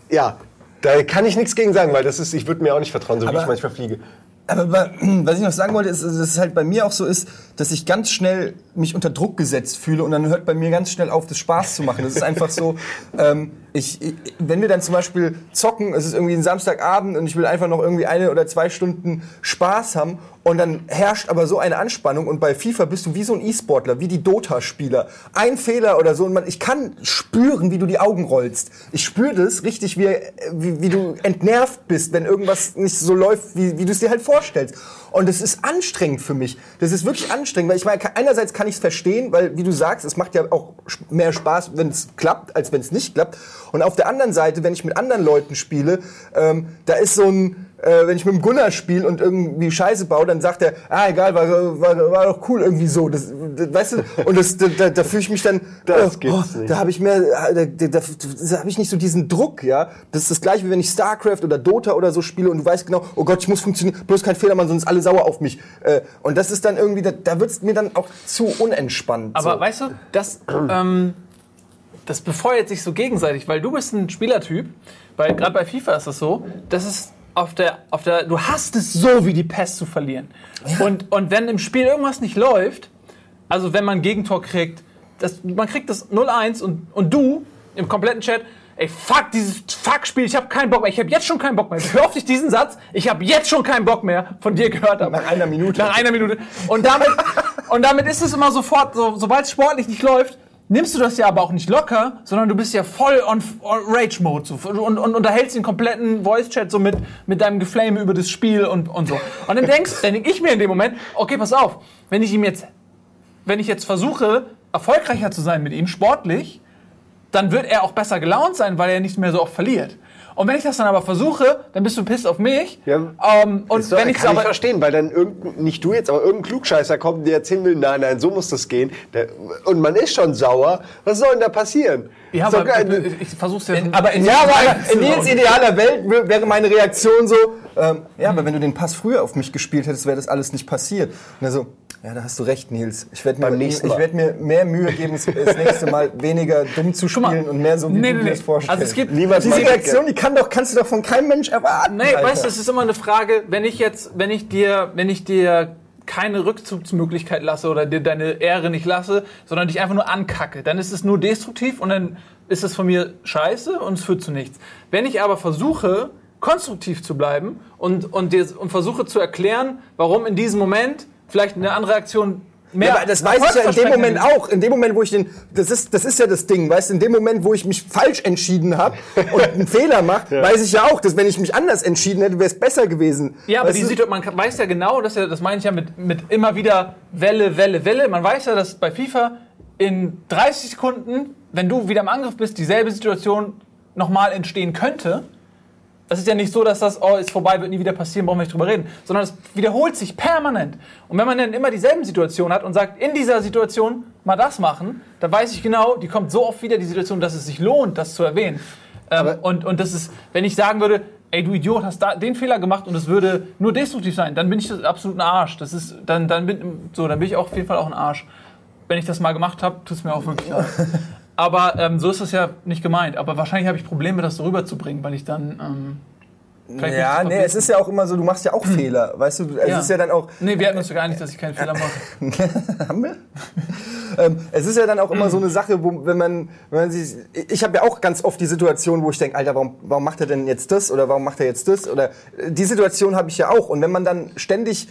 ja, da kann ich nichts gegen sagen, weil das ist, ich würde mir auch nicht vertrauen, so wie Aber- ich manchmal fliege. Aber wa- was ich noch sagen wollte, ist, dass es halt bei mir auch so ist, dass ich ganz schnell mich unter Druck gesetzt fühle und dann hört bei mir ganz schnell auf, das Spaß zu machen. Das ist einfach so, ähm, ich, ich, wenn wir dann zum Beispiel zocken, es ist irgendwie ein Samstagabend und ich will einfach noch irgendwie eine oder zwei Stunden Spaß haben und dann herrscht aber so eine Anspannung und bei FIFA bist du wie so ein E-Sportler, wie die Dota-Spieler. Ein Fehler oder so und man, ich kann spüren, wie du die Augen rollst. Ich spüre das richtig, wie, wie, wie du entnervt bist, wenn irgendwas nicht so läuft, wie, wie du es dir halt vorstellst. Und das ist anstrengend für mich. Das ist wirklich anstrengend, weil ich meine, einerseits kann ich es verstehen, weil, wie du sagst, es macht ja auch mehr Spaß, wenn es klappt, als wenn es nicht klappt. Und auf der anderen Seite, wenn ich mit anderen Leuten spiele, ähm, da ist so ein, äh, wenn ich mit dem Gunnar spiele und irgendwie Scheiße baue, dann sagt er, ah, egal, war, war, war doch cool irgendwie so. Das, das, weißt du, und das, da, da, da fühle ich mich dann, Das oh, gibt's oh, nicht. da habe ich mehr, da, da, da, da habe ich nicht so diesen Druck, ja. Das ist das gleiche, wie wenn ich StarCraft oder Dota oder so spiele und du weißt genau, oh Gott, ich muss funktionieren, bloß kein Fehler machen, sonst alle sauer auf mich. Äh, und das ist dann irgendwie, da, da wird's mir dann auch zu unentspannt. Aber so. weißt du, das, ähm, das befeuert sich so gegenseitig, weil du bist ein Spielertyp, weil gerade bei FIFA ist das so, das ist auf der, auf der, du hast es so wie die Pest zu verlieren. Und, und wenn im Spiel irgendwas nicht läuft, also wenn man ein Gegentor kriegt, das, man kriegt das 0-1 und, und du im kompletten Chat, ey, fuck dieses Fuck-Spiel, ich habe keinen Bock mehr, ich habe jetzt schon keinen Bock mehr. Hör auf dich diesen Satz, ich habe jetzt schon keinen Bock mehr von dir gehört habe. Nach einer Minute. Nach einer Minute. Und damit, und damit ist es immer sofort, so, sobald es sportlich nicht läuft, nimmst du das ja aber auch nicht locker, sondern du bist ja voll on, on Rage-Mode so, und, und unterhältst den kompletten Voice-Chat so mit, mit deinem Geflame über das Spiel und, und so. Und dann denkst, dann denk ich mir in dem Moment, okay, pass auf, wenn ich ihm jetzt, wenn ich jetzt versuche, erfolgreicher zu sein mit ihm, sportlich, dann wird er auch besser gelaunt sein, weil er nicht mehr so oft verliert. Und wenn ich das dann aber versuche, dann bist du pisst auf mich. Ja. Ähm, und doch- wenn ich kann ich aber verstehen, weil dann irgendein, nicht du jetzt, aber irgendein Klugscheißer kommt, der erzählen will, nein, nein, so muss das gehen. Der, und man ist schon sauer. Was soll denn da passieren? ja, aber geil. ich versuch's ja. Aber in, Ja, aber in Nils idealer Welt wär- wäre meine Reaktion so, ähm, ja, aber wenn du den Pass früher auf mich gespielt hättest, wäre das alles nicht passiert. Und er so, ja, da hast du recht, Nils. Ich werde mir, ich werd mir mehr Mühe geben, das, nächste Mal weniger dumm zu mal. spielen und mehr so, wie Nee, du nee, dir nee. das vorstellst. Also es gibt- Diese Reaktion, die kann doch, kannst du doch von keinem Mensch erwarten. Nee, Alter. weißt du, es ist immer eine Frage, wenn ich jetzt, wenn ich dir, wenn ich dir keine Rückzugsmöglichkeit lasse oder dir deine Ehre nicht lasse, sondern dich einfach nur ankacke, dann ist es nur destruktiv und dann ist es von mir scheiße und es führt zu nichts. Wenn ich aber versuche, konstruktiv zu bleiben und, und, dir, und versuche zu erklären, warum in diesem Moment vielleicht eine andere Aktion mehr. Ja, aber das weiß ich ja in dem Moment auch. In dem Moment, wo ich den, das ist, das ist ja das Ding, weißt du, in dem Moment, wo ich mich falsch entschieden habe und einen Fehler mache, weiß ich ja auch, dass wenn ich mich anders entschieden hätte, wäre es besser gewesen. Ja, aber die? Situation, man weiß ja genau, dass ja, das meine ich ja mit, mit immer wieder Welle, Welle, Welle. Man weiß ja, dass bei FIFA in 30 Sekunden, wenn du wieder im Angriff bist, dieselbe Situation nochmal entstehen könnte. Das ist ja nicht so, dass das, oh, ist vorbei, wird nie wieder passieren, brauchen wir nicht drüber reden, sondern es wiederholt sich permanent. Und wenn man dann immer dieselben Situationen hat und sagt, in dieser Situation mal das machen, dann weiß ich genau, die kommt so oft wieder, die Situation, dass es sich lohnt, das zu erwähnen. Ähm, und, und das ist, wenn ich sagen würde, ey, du Idiot, hast da den Fehler gemacht und es würde nur destruktiv sein, dann bin ich absolut ein Arsch. Das ist, dann, dann bin, so, dann bin ich auch auf jeden Fall auch ein Arsch. Wenn ich das mal gemacht habe, tut es mir auch wirklich leid. Aber ähm, so ist das ja nicht gemeint. Aber wahrscheinlich habe ich Probleme, das so rüberzubringen, weil ich dann. Ähm, vielleicht Ja, nicht nee, es ist ja auch immer so, du machst ja auch Fehler, weißt du, es Ja. ist ja dann auch, Nee, wir hatten uns ja geeinigt, dass ich keinen Fehler mache. haben wir? ähm, es ist ja dann auch immer so eine Sache, wo, wenn man, wenn man sich, ich habe ja auch ganz oft die Situation, wo ich denke, Alter, warum, warum macht er denn jetzt das oder warum macht er jetzt das oder äh, die Situation habe ich ja auch und wenn man dann ständig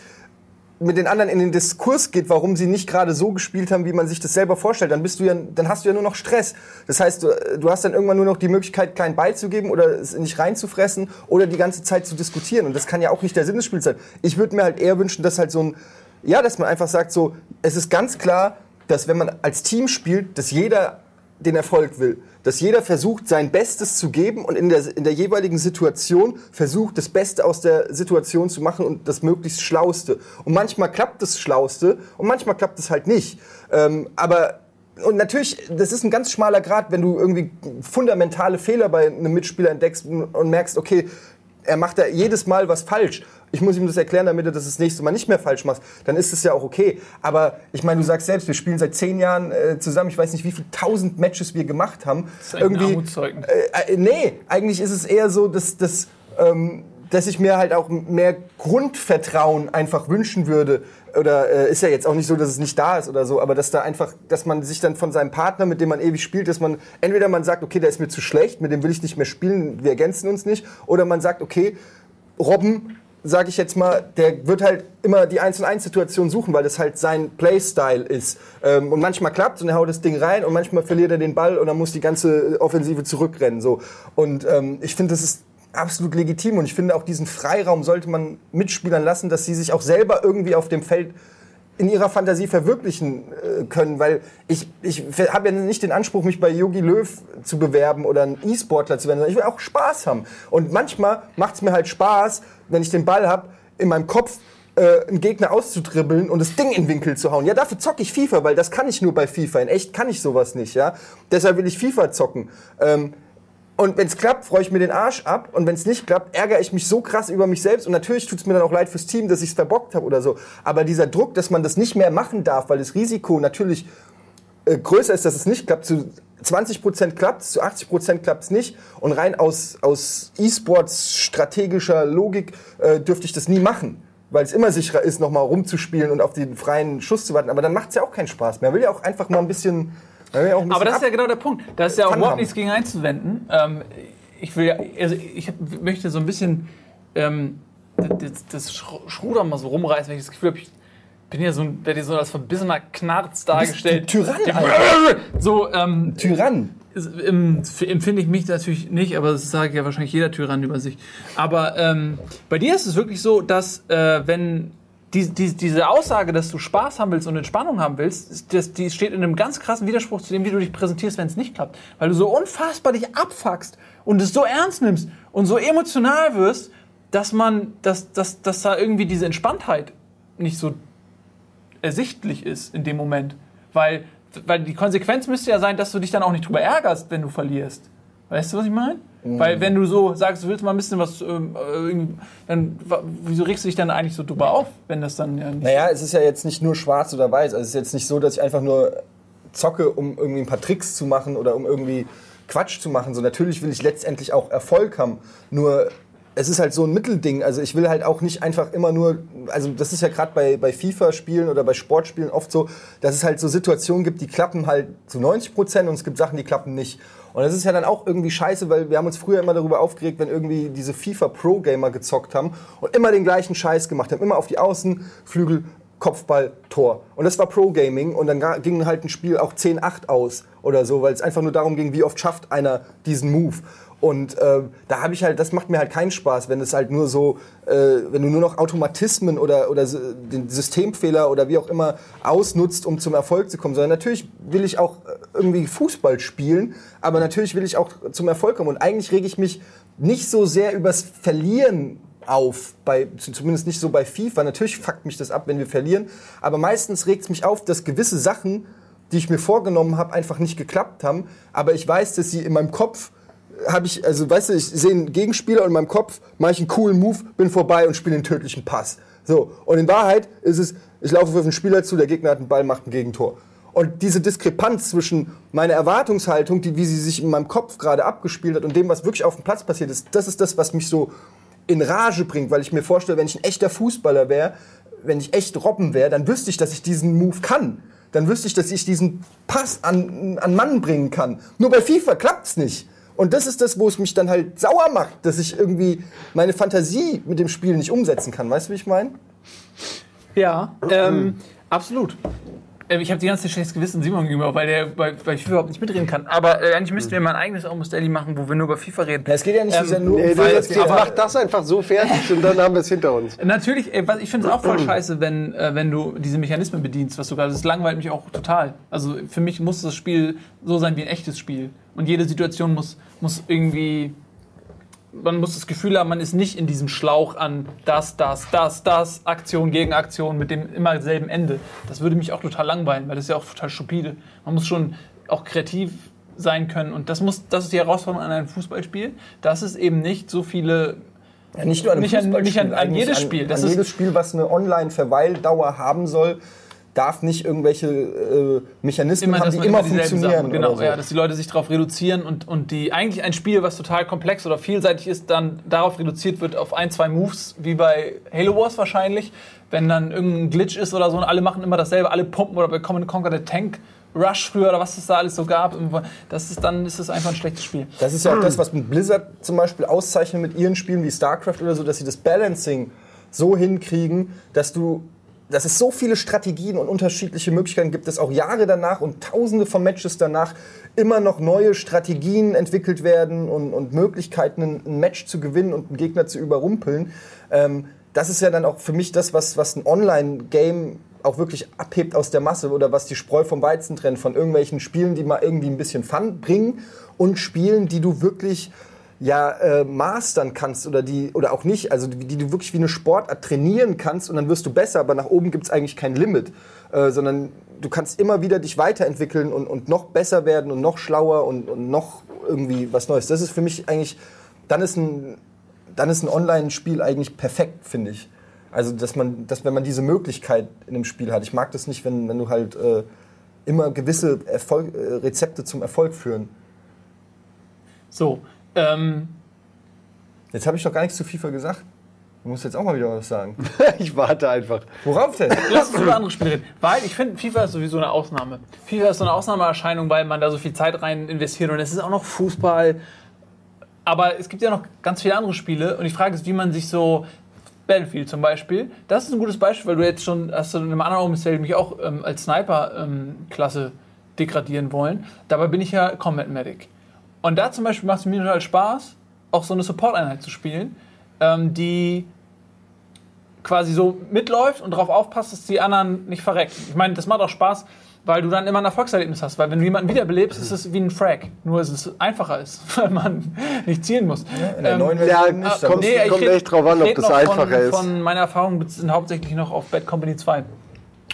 mit den anderen in den Diskurs geht, warum sie nicht gerade so gespielt haben, wie man sich das selber vorstellt, dann bist du ja, dann hast du ja nur noch Stress. Das heißt, du, du hast dann irgendwann nur noch die Möglichkeit, klein beizugeben oder es nicht reinzufressen oder die ganze Zeit zu diskutieren. Und das kann ja auch nicht der Sinn des Spiels sein. Ich würde mir halt eher wünschen, dass halt so ein, ja, dass man einfach sagt, so, es ist ganz klar, dass wenn man als Team spielt, dass jeder den Erfolg will. Dass jeder versucht, sein Bestes zu geben und in der, in der jeweiligen Situation versucht, das Beste aus der Situation zu machen und das möglichst Schlauste. Und manchmal klappt das Schlauste und manchmal klappt es halt nicht. Ähm, aber und natürlich, das ist ein ganz schmaler Grad, wenn du irgendwie fundamentale Fehler bei einem Mitspieler entdeckst und merkst, okay, er macht da jedes Mal was falsch. Ich muss ihm das erklären, damit er das das nächste Mal nicht mehr falsch macht. Dann ist es ja auch okay. Aber ich meine, du sagst selbst, wir spielen seit zehn Jahren äh, zusammen. Ich weiß nicht, wie viele tausend Matches wir gemacht haben. ist echt ein. Äh, äh, nee, eigentlich ist es eher so, dass, dass, ähm, dass ich mir halt auch mehr Grundvertrauen einfach wünschen würde. Oder äh, ist ja jetzt auch nicht so, dass es nicht da ist oder so, aber dass da einfach, dass man sich dann von seinem Partner, mit dem man ewig spielt, dass man entweder man sagt, okay, der ist mir zu schlecht, mit dem will ich nicht mehr spielen, wir ergänzen uns nicht, oder man sagt, okay, Robben, sage ich jetzt mal, der wird halt immer die 1 und 1 Situation suchen, weil das halt sein Playstyle ist. Ähm, und manchmal klappt und er haut das Ding rein und manchmal verliert er den Ball und dann muss die ganze Offensive zurückrennen. So. Und ähm, ich finde, das ist absolut legitim und ich finde auch diesen Freiraum sollte man Mitspielern lassen, dass sie sich auch selber irgendwie auf dem Feld in ihrer Fantasie verwirklichen äh, können, weil ich, ich habe ja nicht den Anspruch, mich bei Yogi Löw zu bewerben oder ein E-Sportler zu werden, sondern ich will auch Spaß haben. Und manchmal macht es mir halt Spaß, wenn ich den Ball habe, in meinem Kopf äh, einen Gegner auszudribbeln und das Ding in den Winkel zu hauen. Ja, dafür zocke ich FIFA, weil das kann ich nur bei FIFA. In echt kann ich sowas nicht, ja. Deshalb will ich FIFA zocken. Ähm, und wenn es klappt, freue ich mir den Arsch ab. Und wenn es nicht klappt, ärgere ich mich so krass über mich selbst. Und natürlich tut es mir dann auch leid fürs Team, dass ich es verbockt habe oder so. Aber dieser Druck, dass man das nicht mehr machen darf, weil das Risiko natürlich äh, größer ist, dass es nicht klappt, zu 20% klappt zu 80% klappt es nicht. Und rein aus, aus E-Sports strategischer Logik äh, dürfte ich das nie machen. Weil es immer sicherer ist, nochmal rumzuspielen und auf den freien Schuss zu warten. Aber dann macht es ja auch keinen Spaß mehr. Man will ja auch einfach mal ein bisschen. Ja Aber das ist ja genau der Punkt. Da ist ja auch überhaupt nichts gegen einzuwenden. Ähm, ich will ja, also ich hab, möchte so ein bisschen ähm, das, das Sch- Schruder mal so rumreißen, wenn ich das Gefühl habe, ich bin ja so ein, werde so als verbissener Knarz dargestellt. Tyrann. So, ähm, Tyrann. empfinde ich mich natürlich nicht, aber das sage ja wahrscheinlich jeder Tyrann über sich. Aber ähm, bei dir ist es wirklich so, dass äh, wenn die, die, diese Aussage, dass du Spaß haben willst und Entspannung haben willst, das, die steht in einem ganz krassen Widerspruch zu dem, wie du dich präsentierst, wenn es nicht klappt. Weil du so unfassbar dich abfuckst und es so ernst nimmst und so emotional wirst, dass man, dass, dass, dass da irgendwie diese Entspanntheit nicht so ersichtlich ist in dem Moment. Weil, weil die Konsequenz müsste ja sein, dass du dich dann auch nicht drüber ärgerst, wenn du verlierst. Weißt du, was ich meine? Weil wenn du so sagst, du willst mal ein bisschen was, äh, dann wieso regst du dich dann eigentlich so drüber auf, wenn das dann ja Naja, es ist ja jetzt nicht nur schwarz oder weiß. Also es ist jetzt nicht so, dass ich einfach nur zocke, um irgendwie ein paar Tricks zu machen oder um irgendwie Quatsch zu machen. So natürlich will ich letztendlich auch Erfolg haben. Nur es ist halt so ein Mittelding. Also ich will halt auch nicht einfach immer nur, also das ist ja gerade bei, bei FIFA-Spielen oder bei Sportspielen oft so, dass es halt so Situationen gibt, die klappen halt zu 90 Prozent und es gibt Sachen, die klappen nicht. Und das ist ja dann auch irgendwie scheiße, weil wir haben uns früher immer darüber aufgeregt, wenn irgendwie diese FIFA-Pro-Gamer gezockt haben und immer den gleichen Scheiß gemacht haben. Immer auf die Außen, Flügel, Kopfball, Tor. Und das war Pro-Gaming und dann ging halt ein Spiel auch 10-8 aus oder so, weil es einfach nur darum ging, wie oft schafft einer diesen Move. Und äh, da habe ich halt, das macht mir halt keinen Spaß, wenn es halt nur so, äh, wenn du nur noch Automatismen oder, oder den Systemfehler oder wie auch immer ausnutzt, um zum Erfolg zu kommen. Sondern natürlich will ich auch äh, irgendwie Fußball spielen, aber natürlich will ich auch zum Erfolg kommen. Und eigentlich rege ich mich nicht so sehr übers Verlieren auf, bei, zumindest nicht so bei FIFA. Natürlich fuckt mich das ab, wenn wir verlieren, aber meistens regt es mich auf, dass gewisse Sachen, die ich mir vorgenommen habe, einfach nicht geklappt haben. Aber ich weiß, dass sie in meinem Kopf habe ich, also weißt du, ich sehe einen Gegenspieler und in meinem Kopf mache ich einen coolen Move, bin vorbei und spiele einen tödlichen Pass. So, und in Wahrheit ist es, ich laufe auf einen Spieler zu, der Gegner hat einen Ball, macht ein Gegentor. Und diese Diskrepanz zwischen meiner Erwartungshaltung, die, wie sie sich in meinem Kopf gerade abgespielt hat und dem, was wirklich auf dem Platz passiert ist, das ist das, was mich so in Rage bringt, weil ich mir vorstelle, wenn ich ein echter Fußballer wäre, wenn ich echt Robben wäre, dann wüsste ich, dass ich diesen Move kann. Dann wüsste ich, dass ich diesen Pass an, an Mann bringen kann. Nur bei FIFA klappt's nicht. Und das ist das, wo es mich dann halt sauer macht, dass ich irgendwie meine Fantasie mit dem Spiel nicht umsetzen kann. Weißt du, wie ich meine? Ja, ähm, absolut. Ähm, Ich habe die ganze Zeit schlechtes Gewissen Simon gegenüber, weil der bei, bei FIFA überhaupt nicht mitreden kann. Aber äh, eigentlich müssten wir mal ein eigenes Almost Daily machen, wo wir nur über FIFA reden. Ja, es geht ja nicht Ähm, so sehr nur Nee, um Fall, jetzt, geht- mach das einfach so fertig und dann haben wir es hinter uns. Natürlich, ey, was, ich finde es auch voll scheiße, wenn, äh, wenn du diese Mechanismen bedienst, was du gerade, das langweilt mich auch total. Also für mich muss das Spiel so sein wie ein echtes Spiel. Und jede Situation muss, muss irgendwie, man muss das Gefühl haben, man ist nicht in diesem Schlauch an das, das, das, das, Aktion gegen Aktion mit dem immer selben Ende. Das würde mich auch total langweilen, weil das ist ja auch total stupide. Man muss schon auch kreativ sein können und das muss, das ist die Herausforderung an einem Fußballspiel, dass es eben nicht so viele Ja, nicht nur an, Nicht an- nicht an- an jedes Spiel. Das an ist- jedes Spiel, was eine Online-Verweildauer haben soll, darf nicht irgendwelche äh, Mechanismen haben, die immer funktionieren. Sachen- Genau, so. ja, dass die Leute sich darauf reduzieren und, und die eigentlich ein Spiel, was total komplex oder vielseitig ist, dann darauf reduziert wird auf ein, zwei Moves, wie bei Halo Wars wahrscheinlich. Wenn dann irgendein Glitch ist oder so und alle machen immer dasselbe, alle pumpen oder bei Command Conquer der Tank Rush früher oder was es da alles so gab, das ist, dann ist es einfach ein schlechtes Spiel. Das ist ja auch das, was mit Blizzard zum Beispiel auszeichnet mit ihren Spielen wie StarCraft oder so, dass sie das Balancing so hinkriegen, dass du dass es so viele Strategien und unterschiedliche Möglichkeiten gibt, dass auch Jahre danach und tausende von Matches danach immer noch neue Strategien entwickelt werden und, und Möglichkeiten, ein, Match zu gewinnen und einen Gegner zu überrumpeln. Ähm, das ist ja dann auch für mich das, was, was ein Online-Game auch wirklich abhebt aus der Masse oder was die Spreu vom Weizen trennt von irgendwelchen Spielen, die mal irgendwie ein bisschen Fun bringen und Spielen, die du wirklich ja äh, mastern kannst oder die oder auch nicht, also die, die du wirklich wie eine Sportart trainieren kannst und dann wirst du besser, aber nach oben gibt es eigentlich kein Limit, äh, sondern du kannst immer wieder dich weiterentwickeln und, und noch besser werden und noch schlauer und, und noch irgendwie was Neues. Das ist für mich eigentlich, dann ist ein, dann ist ein Online-Spiel eigentlich perfekt, finde ich. Also, dass man, dass wenn man diese Möglichkeit in dem Spiel hat. Ich mag das nicht, wenn, wenn du halt äh, immer gewisse Erfolg, äh, Rezepte zum Erfolg führen. So, ähm, Jetzt habe ich noch gar nichts zu FIFA gesagt. Du musst jetzt auch mal wieder was sagen. Ich warte einfach. Worauf denn? Lass uns über andere Spiele reden. Weil ich finde, FIFA ist sowieso eine Ausnahme. FIFA ist so eine Ausnahmeerscheinung, weil man da so viel Zeit rein investiert und es ist auch noch Fußball. Aber es gibt ja noch ganz viele andere Spiele und die Frage ist, wie man sich so. Battlefield zum Beispiel, das ist ein gutes Beispiel, weil du jetzt schon hast du in einem anderen Umfeld mich auch ähm, als Sniper-Klasse degradieren wollen. Dabei bin ich ja Combat Medic. Und da zum Beispiel macht es mir total Spaß, auch so eine Support-Einheit zu spielen, ähm, die quasi so mitläuft und darauf aufpasst, dass die anderen nicht verrecken. Ich meine, das macht auch Spaß, weil du dann immer ein Erfolgserlebnis hast. Weil wenn du jemanden wiederbelebst, ist es wie ein Frag. Nur dass es einfacher ist, weil man nicht zielen muss. In der Ähm, neuen ja, Version nicht. da kommt- ich kommt red- echt drauf an, ob das einfacher von, ist. Von meiner Erfahrung sind hauptsächlich noch auf Bad Company 2.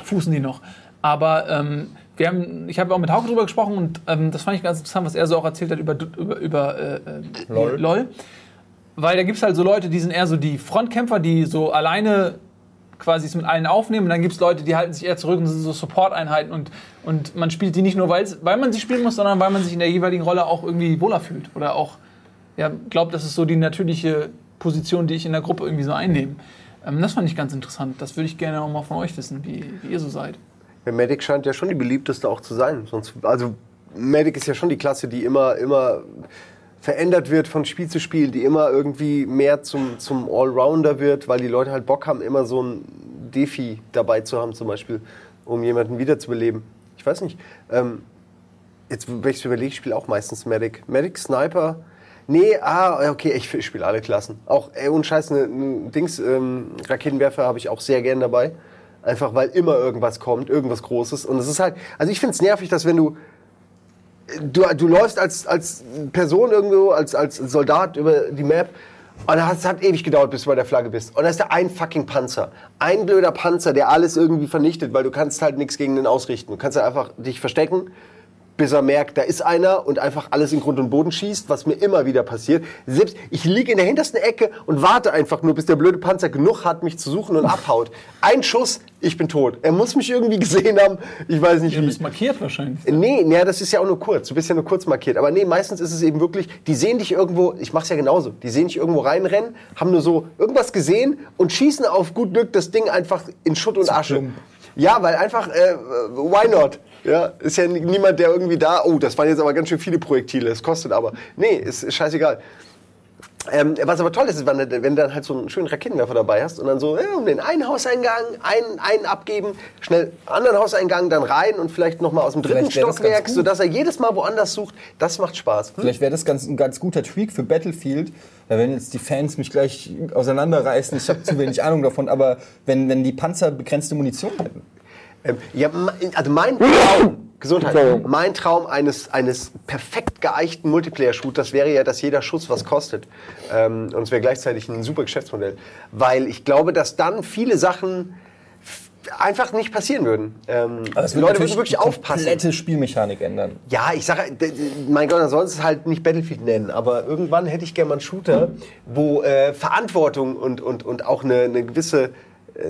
Fußen die noch. Aber ähm, wir haben, ich habe auch mit Hauke drüber gesprochen und ähm, das fand ich ganz interessant, was er so auch erzählt hat über, über, über äh, äh, LOL. LOL. Weil da gibt es halt so Leute, die sind eher so die Frontkämpfer, die so alleine quasi es mit allen aufnehmen. Und dann gibt es Leute, die halten sich eher zurück und sind so Support-Einheiten. Und, und man spielt die nicht nur, weil man sie spielen muss, sondern weil man sich in der jeweiligen Rolle auch irgendwie wohler fühlt. Oder auch ja, glaubt, das ist so die natürliche Position, die ich in der Gruppe irgendwie so einnehme. Ähm, das fand ich ganz interessant. Das würde ich gerne auch mal von euch wissen, wie, wie ihr so seid. Der Medic scheint ja schon die beliebteste auch zu sein. Sonst, also Medic ist ja schon die Klasse, die immer, immer verändert wird von Spiel zu Spiel, die immer irgendwie mehr zum, zum Allrounder wird, weil die Leute halt Bock haben, immer so ein Defi dabei zu haben, zum Beispiel, um jemanden wiederzubeleben. Ich weiß nicht. Ähm, jetzt, wenn ich es überlege, ich spiele auch meistens Medic. Medic, Sniper. Nee, ah, okay, ich, spiele alle Klassen. Auch, ey, und Scheiß, ne, ne Dings, ähm, Raketenwerfer habe ich auch sehr gern dabei. Einfach weil immer irgendwas kommt, irgendwas Großes. Und es ist halt, also ich finde es nervig, dass wenn du, du, du läufst als, als Person irgendwo, als, als Soldat über die Map und es hat ewig gedauert, bis du bei der Flagge bist. Und da ist da ein fucking Panzer. Ein blöder Panzer, der alles irgendwie vernichtet, weil du kannst halt nichts gegen den ausrichten. Du kannst halt einfach dich verstecken, bis er merkt, da ist einer und einfach alles in Grund und Boden schießt, was mir immer wieder passiert. Selbst ich liege in der hintersten Ecke und warte einfach nur, bis der blöde Panzer genug hat, mich zu suchen und abhaut. Ein Schuss, ich bin tot. Er muss mich irgendwie gesehen haben. Ich weiß nicht Ihr wie. bist markiert wahrscheinlich. Nee, nee, das ist ja auch nur kurz. Du bist ja nur kurz markiert. Aber nee, meistens ist es eben wirklich, die sehen dich irgendwo, ich mach's ja genauso, die sehen dich irgendwo reinrennen, haben nur so irgendwas gesehen und schießen auf gut Glück das Ding einfach in Schutt und Asche. Ja, weil einfach, äh, why not? Ja, ist ja niemand, der irgendwie da, oh, das waren jetzt aber ganz schön viele Projektile, das kostet aber. Nee, ist, ist scheißegal. Ähm, was aber toll ist, ist, wenn du, wenn du dann halt so einen schönen Raketenwerfer dabei hast und dann so, ja, um den einen Hauseingang, einen, einen abgeben, schnell anderen Hauseingang, dann rein und vielleicht nochmal aus dem dritten Stockwerk, sodass er jedes Mal woanders sucht. Das macht Spaß. Vielleicht wäre das ganz, ein ganz guter Tweak für Battlefield. Da werden jetzt die Fans mich gleich auseinanderreißen. Ich habe zu wenig Ahnung davon. Aber wenn, wenn die Panzer begrenzte Munition hätten. Ähm, ja, also mein Traum, Gesundheit, mein Traum eines, eines perfekt geeichten Multiplayer-Shooters wäre ja, dass jeder Schuss was kostet. Ähm, und es wäre gleichzeitig ein super Geschäftsmodell. Weil ich glaube, dass dann viele Sachen einfach nicht passieren würden. Ähm, die Leute würden wirklich die aufpassen. komplette Spielmechanik ändern. Ja, ich sage, d- mein Gott, dann soll es halt nicht Battlefield nennen, aber irgendwann hätte ich gerne mal einen Shooter, wo äh, Verantwortung und, und, und auch eine, eine gewisse äh,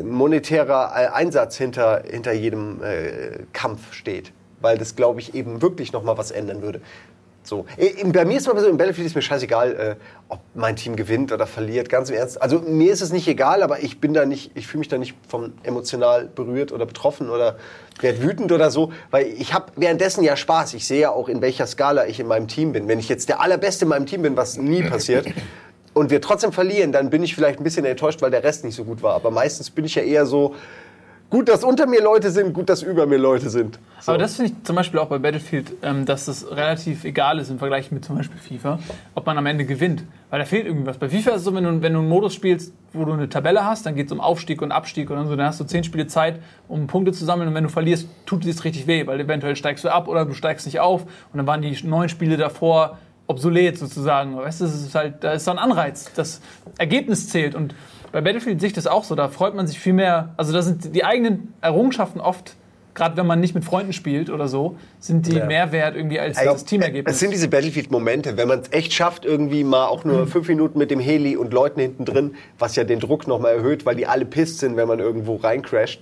monetärer Einsatz hinter, hinter jedem äh, Kampf steht. Weil das, glaube ich, eben wirklich nochmal was ändern würde. So. Bei mir ist mal so, im Battlefield ist mir scheißegal, äh, ob mein Team gewinnt oder verliert, ganz im Ernst. Also mir ist es nicht egal, aber ich bin da nicht, ich fühle mich da nicht vom emotional berührt oder betroffen oder werde wütend oder so, weil ich habe währenddessen ja Spaß. Ich sehe ja auch, in welcher Skala ich in meinem Team bin. Wenn ich jetzt der Allerbeste in meinem Team bin, was nie passiert, und wir trotzdem verlieren, dann bin ich vielleicht ein bisschen enttäuscht, weil der Rest nicht so gut war. Aber meistens bin ich ja eher so, gut, dass unter mir Leute sind, gut, dass über mir Leute sind. So. Aber das finde ich zum Beispiel auch bei Battlefield, ähm, dass es relativ egal ist im Vergleich mit zum Beispiel FIFA, ob man am Ende gewinnt. Weil da fehlt irgendwas. Bei FIFA ist es so, wenn du, wenn du einen Modus spielst, wo du eine Tabelle hast, dann geht es um Aufstieg und Abstieg und so, dann hast du zehn Spiele Zeit, um Punkte zu sammeln und wenn du verlierst, tut es richtig weh, weil eventuell steigst du ab oder du steigst nicht auf und dann waren die neun Spiele davor obsolet sozusagen. Weißt du, das ist halt, da ist so ein Anreiz. Das Ergebnis zählt und bei Battlefield sehe ich das auch so, da freut man sich viel mehr, also da sind die eigenen Errungenschaften oft, gerade wenn man nicht mit Freunden spielt oder so, sind die Ja. mehr wert irgendwie als Ey, das Teamergebnis. Es sind diese Battlefield-Momente, wenn man es echt schafft, irgendwie mal auch nur fünf Minuten mit dem Heli und Leuten hinten drin, was ja den Druck nochmal erhöht, weil die alle pisst sind, wenn man irgendwo reincrasht.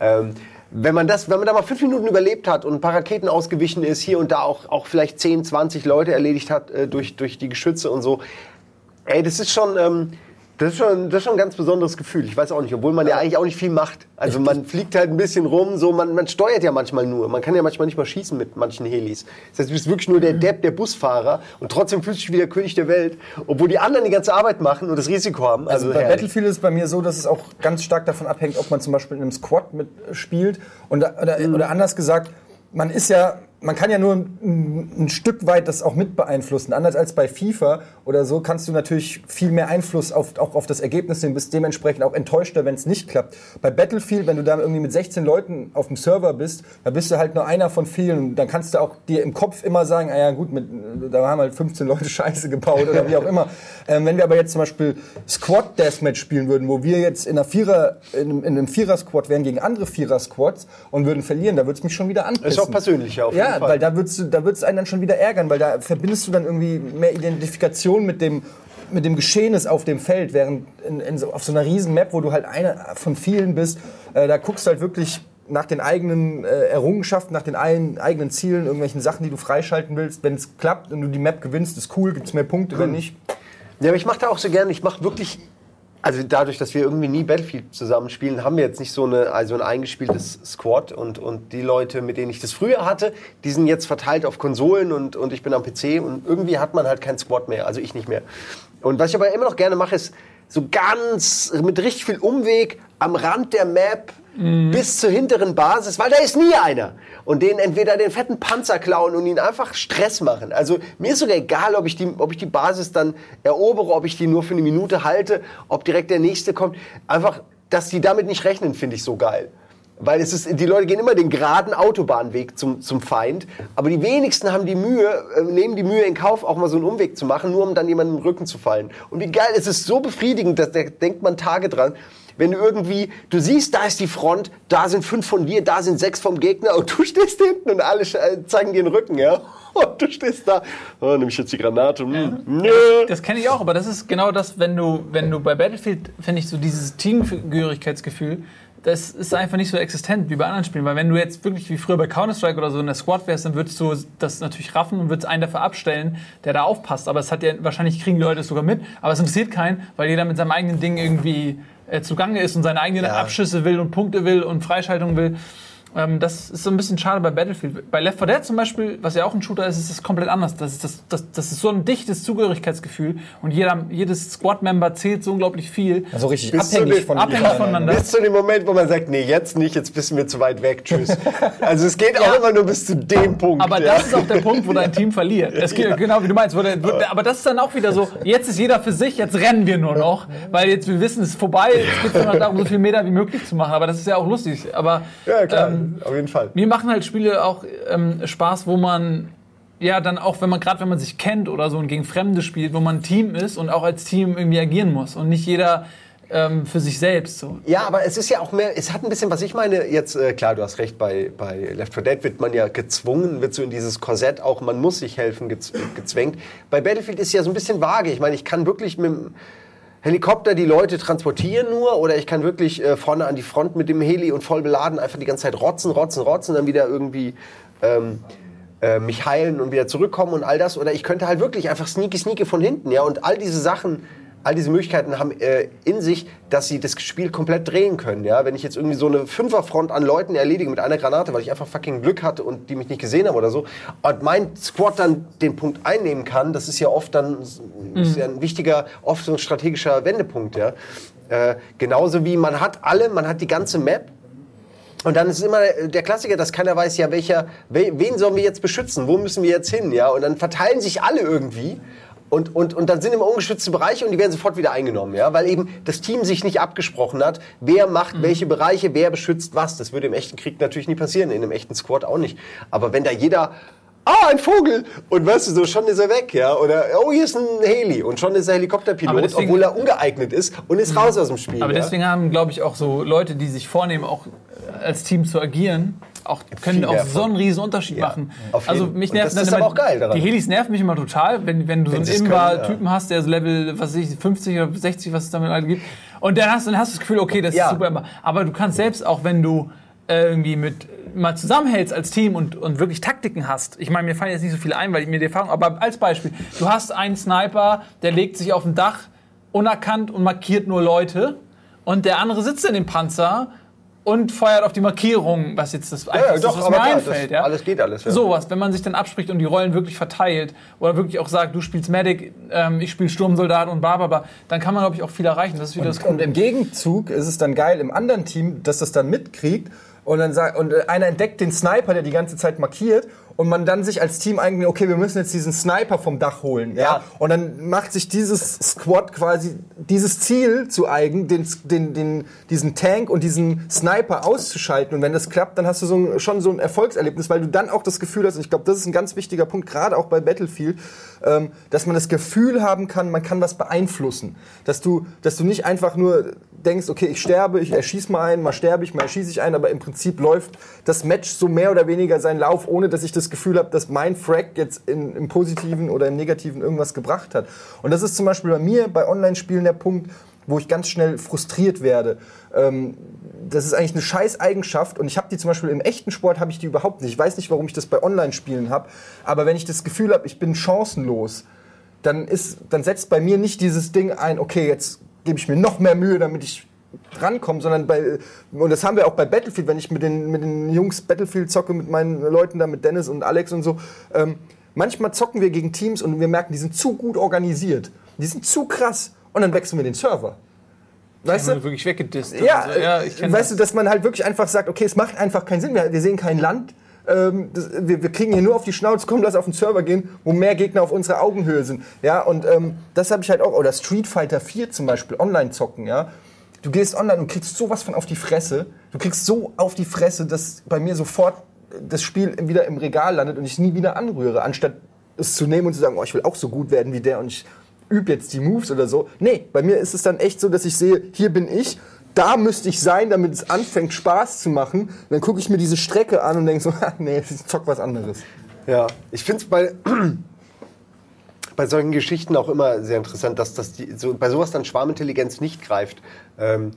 Ähm, wenn man, das, wenn man da mal fünf Minuten überlebt hat und ein paar Raketen ausgewichen ist, hier und da auch, auch vielleicht 10, 20 Leute erledigt hat äh, durch, durch die Geschütze und so, ey, das ist schon... Ähm, das ist, schon, das ist schon ein ganz besonderes Gefühl. Ich weiß auch nicht, obwohl man ja eigentlich auch nicht viel macht. Also man fliegt halt ein bisschen rum, so man, man steuert ja manchmal nur. Man kann ja manchmal nicht mal schießen mit manchen Helis. Das heißt, du bist wirklich nur der Depp, der Busfahrer und trotzdem fühlst du dich wie der König der Welt, obwohl die anderen die ganze Arbeit machen und das Risiko haben. Also, bei herrlich. Battlefield ist es bei mir so, dass es auch ganz stark davon abhängt, ob man zum Beispiel in einem Squad mitspielt. Und, oder, oder anders gesagt, man ist ja, man kann ja nur ein, ein, Stück weit das auch mit beeinflussen. Anders als bei FIFA oder so kannst du natürlich viel mehr Einfluss auf, auch auf das Ergebnis nehmen, bist dementsprechend auch enttäuschter, wenn es nicht klappt. Bei Battlefield, wenn du da irgendwie mit 16 Leuten auf dem Server bist, da bist du halt nur einer von vielen. Dann kannst du auch dir im Kopf immer sagen, ah ja gut, mit, da haben halt 15 Leute Scheiße gebaut oder wie auch immer. Ähm, wenn wir aber jetzt zum Beispiel Squad Deathmatch spielen würden, wo wir jetzt in einer Vierer, in, in einem Vierer-Squad wären gegen andere Vierer-Squads und würden verlieren, da würde es mich schon wieder anpissen. Ist auch persönlicher auf ja, Fall. weil da würdest du, da wird's einen dann schon wieder ärgern, weil da verbindest du dann irgendwie mehr Identifikation mit dem mit dem Geschehnis auf dem Feld, während in, in so, auf so einer riesen Map, wo du halt einer von vielen bist, äh, da guckst du halt wirklich nach den eigenen äh, Errungenschaften, nach den ein, eigenen Zielen, irgendwelchen Sachen, die du freischalten willst. Wenn es klappt und du die Map gewinnst, ist cool, gibt es mehr Punkte, wenn nicht. Ja, aber ich mache da auch so gerne, ich mache wirklich also dadurch, dass wir irgendwie nie Battlefield zusammenspielen, haben wir jetzt nicht so eine, also ein eingespieltes Squad und, und die Leute, mit denen ich das früher hatte, die sind jetzt verteilt auf Konsolen und, und ich bin am PC und irgendwie hat man halt kein Squad mehr, also ich nicht mehr. Und was ich aber immer noch gerne mache, ist so ganz mit richtig viel Umweg am Rand der Map mhm. bis zur hinteren Basis, weil da ist nie einer. Und denen entweder den fetten Panzer klauen und ihnen einfach Stress machen. Also mir ist sogar egal, ob ich die, ob ich die Basis dann erobere, ob ich die nur für eine Minute halte, ob direkt der nächste kommt. Einfach, dass die damit nicht rechnen, finde ich so geil. Weil es ist, die Leute gehen immer den geraden Autobahnweg zum, zum Feind. Aber die wenigsten haben die Mühe, äh, nehmen die Mühe in Kauf, auch mal so einen Umweg zu machen, nur um dann jemanden im Rücken zu fallen. Und wie geil, es ist so befriedigend, da denkt man Tage dran wenn du irgendwie, du siehst, da ist die Front, da sind fünf von dir, da sind sechs vom Gegner und du stehst hinten und alle äh, zeigen dir den Rücken, ja. Und du stehst da, oh, nehme ich jetzt die Granate? Hm, nö. Das, das kenne ich auch, aber das ist genau das, wenn du, wenn du bei Battlefield, finde ich, so dieses Teamgehörigkeitsgefühl, das ist einfach nicht so existent wie bei anderen Spielen. Weil wenn du jetzt wirklich wie früher bei Counter-Strike oder so in der Squad wärst, dann würdest du das natürlich raffen und würdest einen dafür abstellen, der da aufpasst. Aber es hat ja, wahrscheinlich kriegen die Leute es sogar mit, aber es interessiert keinen, weil jeder mit seinem eigenen Ding irgendwie zugange ist und seine eigenen ja. Abschüsse will und Punkte will und Freischaltung will. Ähm, das ist so ein bisschen schade bei Battlefield. Bei Left 4 Dead zum Beispiel, was ja auch ein Shooter ist, ist es komplett anders. Das ist, das, das, das ist so ein dichtes Zugehörigkeitsgefühl und jeder, jedes Squad-Member zählt so unglaublich viel. Also richtig bis abhängig, von abhängig voneinander. Bis zu dem Moment, wo man sagt, nee, jetzt nicht, jetzt bist du mir zu weit weg, tschüss. also es geht ja. auch immer nur bis zu dem Punkt. Aber ja. das ist auch der Punkt, wo dein Team verliert. Es geht, ja. Genau wie du meinst. Der, aber das ist dann auch wieder so, jetzt ist jeder für sich, jetzt rennen wir nur noch, weil jetzt wir wissen, es ist vorbei, es geht nur noch darum, so viel Meter wie möglich zu machen. Aber das ist ja auch lustig. Aber, ja, klar, auf jeden Fall. Mir machen halt Spiele auch ähm, Spaß, wo man ja dann auch, wenn man gerade wenn man sich kennt oder so und gegen Fremde spielt, wo man ein Team ist und auch als Team irgendwie agieren muss und nicht jeder ähm, für sich selbst. So. Ja, aber es ist ja auch mehr, es hat ein bisschen, was ich meine, jetzt, äh, klar, du hast recht, bei, bei Left 4 Dead wird man ja gezwungen, wird so in dieses Korsett auch, man muss sich helfen, gez gezwängt. Bei Battlefield ist ja so ein bisschen vage. Ich meine, ich kann wirklich mit Helikopter die Leute transportieren nur oder ich kann wirklich äh, vorne an die Front mit dem Heli und voll beladen einfach die ganze Zeit rotzen, rotzen, rotzen, dann wieder irgendwie ähm, äh, mich heilen und wieder zurückkommen und all das. Oder ich könnte halt wirklich einfach sneaky, sneaky von hinten, ja, und all diese Sachen all diese Möglichkeiten haben äh, in sich, dass sie das Spiel komplett drehen können. Ja? Wenn ich jetzt irgendwie so eine Fünferfront an Leuten erledige mit einer Granate, weil ich einfach fucking Glück hatte und die mich nicht gesehen haben oder so, und mein Squad dann den Punkt einnehmen kann, das ist ja oft dann mhm. ja ein wichtiger, oft so ein strategischer Wendepunkt. Ja? Äh, genauso wie man hat alle, man hat die ganze Map, und dann ist immer der Klassiker, dass keiner weiß, ja, welcher, wen sollen wir jetzt beschützen? Wo müssen wir jetzt hin? Ja, und dann verteilen sich alle irgendwie. Und, und, und dann sind immer ungeschützte Bereiche und die werden sofort wieder eingenommen, ja, weil eben das Team sich nicht abgesprochen hat, wer macht mhm. welche Bereiche, wer beschützt was. Das würde im echten Krieg natürlich nie passieren, in einem echten Squad auch nicht. Aber wenn da jeder ah, ein Vogel. Und weißt du, so schon ist er weg, ja. Oder, oh, hier ist ein Heli. Und schon ist er Helikopterpilot, deswegen, obwohl er ungeeignet ist und ist mhm. raus aus dem Spiel. Aber ja? deswegen haben, glaube ich, auch so Leute, die sich vornehmen, auch als Team zu agieren, auch, können auch so einen riesen Unterschied ja, machen. Also mich nervt das ist aber auch geil daran. Die Helis nerven mich immer total, wenn, wenn du wenn so einen Inbar-Typen ja. hast, der so Level, was weiß ich, 50 oder 60, was es damit alle gibt. Und dann hast, dann hast du das Gefühl, okay, das ja. ist super. Aber du kannst selbst auch, wenn du äh, irgendwie mit mal zusammenhältst als Team und, und wirklich Taktiken hast. Ich meine, mir fallen jetzt nicht so viele ein, weil ich mir die Erfahrung, aber als Beispiel, du hast einen Sniper, der legt sich auf ein Dach unerkannt und markiert nur Leute und der andere sitzt in dem Panzer und feuert auf die Markierung, was jetzt das ja, ja, doch, was mir einfällt. Ja? Alles geht alles. Ja. Sowas, wenn man sich dann abspricht und die Rollen wirklich verteilt oder wirklich auch sagt, du spielst Medic, ähm, ich spiele Sturmsoldat und bla dann kann man, glaube ich, auch viel erreichen. Das ist wieder und, das. Und im Gegenzug ist es dann geil im anderen Team, dass das dann mitkriegt und dann sagt, und einer entdeckt den Sniper, der die ganze Zeit markiert und man dann sich als Team eigentlich, okay, wir müssen jetzt diesen Sniper vom Dach holen. Ja. Ja. Und dann macht sich dieses Squad quasi dieses Ziel zu eigen, den, den, den, diesen Tank und diesen Sniper auszuschalten. Und wenn das klappt, dann hast du so ein, schon so ein Erfolgserlebnis, weil du dann auch das Gefühl hast, und ich glaube, das ist ein ganz wichtiger Punkt, gerade auch bei Battlefield, ähm, dass man das Gefühl haben kann, man kann was beeinflussen. Dass du, dass du nicht einfach nur denkst, okay, ich sterbe, ich erschieße mal einen, mal sterbe ich, mal erschieße ich einen, aber im Prinzip läuft das Match so mehr oder weniger seinen Lauf, ohne dass ich das Gefühl habe, dass mein Frag jetzt in, im Positiven oder im Negativen irgendwas gebracht hat. Und das ist zum Beispiel bei mir bei Online-Spielen der Punkt, wo ich ganz schnell frustriert werde. Ähm, das ist eigentlich eine scheiß Eigenschaft und ich habe die zum Beispiel im echten Sport habe ich die überhaupt nicht. Ich weiß nicht, warum ich das bei Online-Spielen habe, aber wenn ich das Gefühl habe, ich bin chancenlos, dann ist, dann setzt bei mir nicht dieses Ding ein, okay, jetzt gebe ich mir noch mehr Mühe, damit ich drankomme, sondern bei, und das haben wir auch bei Battlefield, wenn ich mit den, mit den Jungs Battlefield zocke, mit meinen Leuten da, mit Dennis und Alex und so, ähm, manchmal zocken wir gegen Teams und wir merken, die sind zu gut organisiert, die sind zu krass und dann wechseln wir den Server. Weißt du? wirklich weggedisst. Ja, Also, ja weißt das. du, dass man halt wirklich einfach sagt, okay, es macht einfach keinen Sinn. Wir, wir sehen kein Land. Ähm, das, wir, wir kriegen hier nur auf die Schnauze, komm, lass auf den Server gehen, wo mehr Gegner auf unserer Augenhöhe sind. Ja, und ähm, das habe ich halt auch. Oder Street Fighter 4 zum Beispiel, online zocken, ja. Du gehst online und kriegst sowas von auf die Fresse. Du kriegst so auf die Fresse, dass bei mir sofort das Spiel wieder im Regal landet und ich es nie wieder anrühre, anstatt es zu nehmen und zu sagen, oh, ich will auch so gut werden wie der und ich übe jetzt die Moves oder so. Nee, bei mir ist es dann echt so, dass ich sehe, hier bin ich, da müsste ich sein, damit es anfängt Spaß zu machen. Dann gucke ich mir diese Strecke an und denke so, "Ha, nee, ich zock was anderes. Ja, ich finde es bei, bei solchen Geschichten auch immer sehr interessant, dass das die, so, bei sowas dann Schwarmintelligenz nicht greift. Ähm,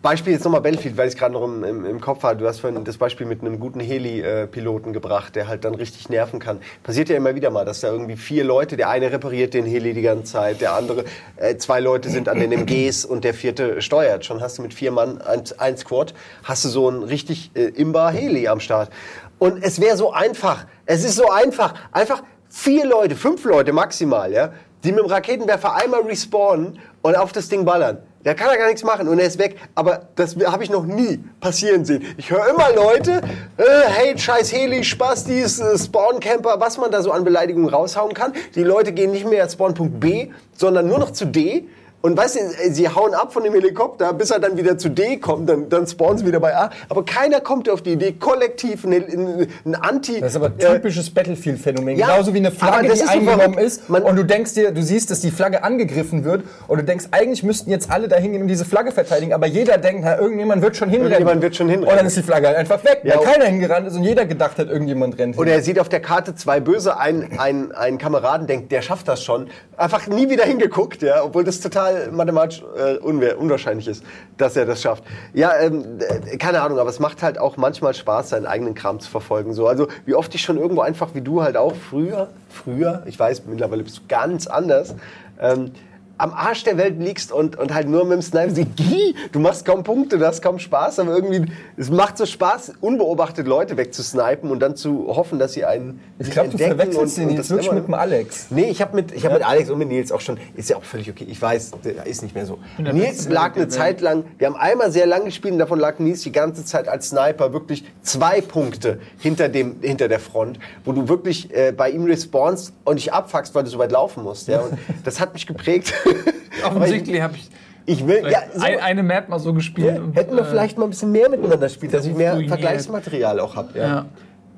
Beispiel jetzt nochmal Battlefield, weil ich es gerade noch im, im, im Kopf hatte. Du hast vorhin das Beispiel mit einem guten Heli-Piloten gebracht, der halt dann richtig nerven kann. Passiert ja immer wieder mal, dass da irgendwie vier Leute, der eine repariert den Heli die ganze Zeit, der andere, äh, zwei Leute sind an den MGs und der vierte steuert. Schon hast du mit vier Mann ein, ein Squad, hast du so einen richtig äh, imbar Heli am Start. Und es wäre so einfach, es ist so einfach, einfach vier Leute, fünf Leute maximal, ja, die mit dem Raketenwerfer einmal respawnen und auf das Ding ballern. Da kann er gar nichts machen und er ist weg. Aber das habe ich noch nie passieren sehen. Ich höre immer Leute, äh, hey, scheiß Heli, Spastis, äh, Spawncamper, was man da so an Beleidigungen raushauen kann. Die Leute gehen nicht mehr Spawnpunkt B, sondern nur noch zu D. Und weißt du, äh, sie hauen ab von dem Helikopter, bis er dann wieder zu D kommt, dann, dann spawnen sie wieder bei A. Aber keiner kommt auf die Idee, kollektiv ein, ein, ein Anti... Das ist aber äh, typisches Battlefield-Phänomen. ja, Genauso wie eine Flagge, die eingenommen ist und du denkst dir, du siehst, dass die Flagge angegriffen wird und du denkst, eigentlich müssten jetzt alle da hingehen und diese Flagge verteidigen, aber jeder denkt, na, irgendjemand wird schon hinrennen. Irgendjemand wird schon hinrennen. Und dann ist die Flagge halt einfach weg, Ja, weil keiner hingerannt ist und jeder gedacht hat, irgendjemand rennt hin. Oder er sieht auf der Karte zwei Böse, ein, ein, ein Kameraden denkt, der schafft das schon. Einfach nie wieder hingeguckt, ja, obwohl das total mathematisch äh, unwahr- unwahrscheinlich ist, dass er das schafft. Ja, ähm, äh, keine Ahnung, aber es macht halt auch manchmal Spaß, seinen eigenen Kram zu verfolgen. So, also wie oft ich schon irgendwo einfach, wie du halt auch früher, früher, ich weiß, mittlerweile bist du ganz anders, ähm, am Arsch der Welt liegst und, und halt nur mit dem Sniper siehst, "Gih, du machst kaum Punkte, du hast kaum Spaß, aber irgendwie, es macht so Spaß, unbeobachtet Leute wegzusnipen und dann zu hoffen, dass sie einen ich glaube, du entdecken verwechselst und- den und jetzt das wirklich mit dem Alex. Nee, ich habe mit, ich hab mit Alex und mit Nils auch schon, ist ja auch völlig okay, ich weiß, ist nicht mehr so. Nils lag eine. Zeit lang, wir haben einmal sehr lang gespielt und davon lag Nils die ganze Zeit als Sniper wirklich zwei Punkte hinter, dem, hinter der Front, wo du wirklich äh, bei ihm respawnst und dich abfuckst, weil du so weit laufen musst. Ja? Und das hat mich geprägt. Offensichtlich habe ich Ich will, ja, so, ein, eine Map mal so gespielt. ja, und, hätten wir äh, vielleicht mal ein bisschen mehr miteinander spielt, dass ich mehr ruiniert. Vergleichsmaterial auch habe. Ja. Ja.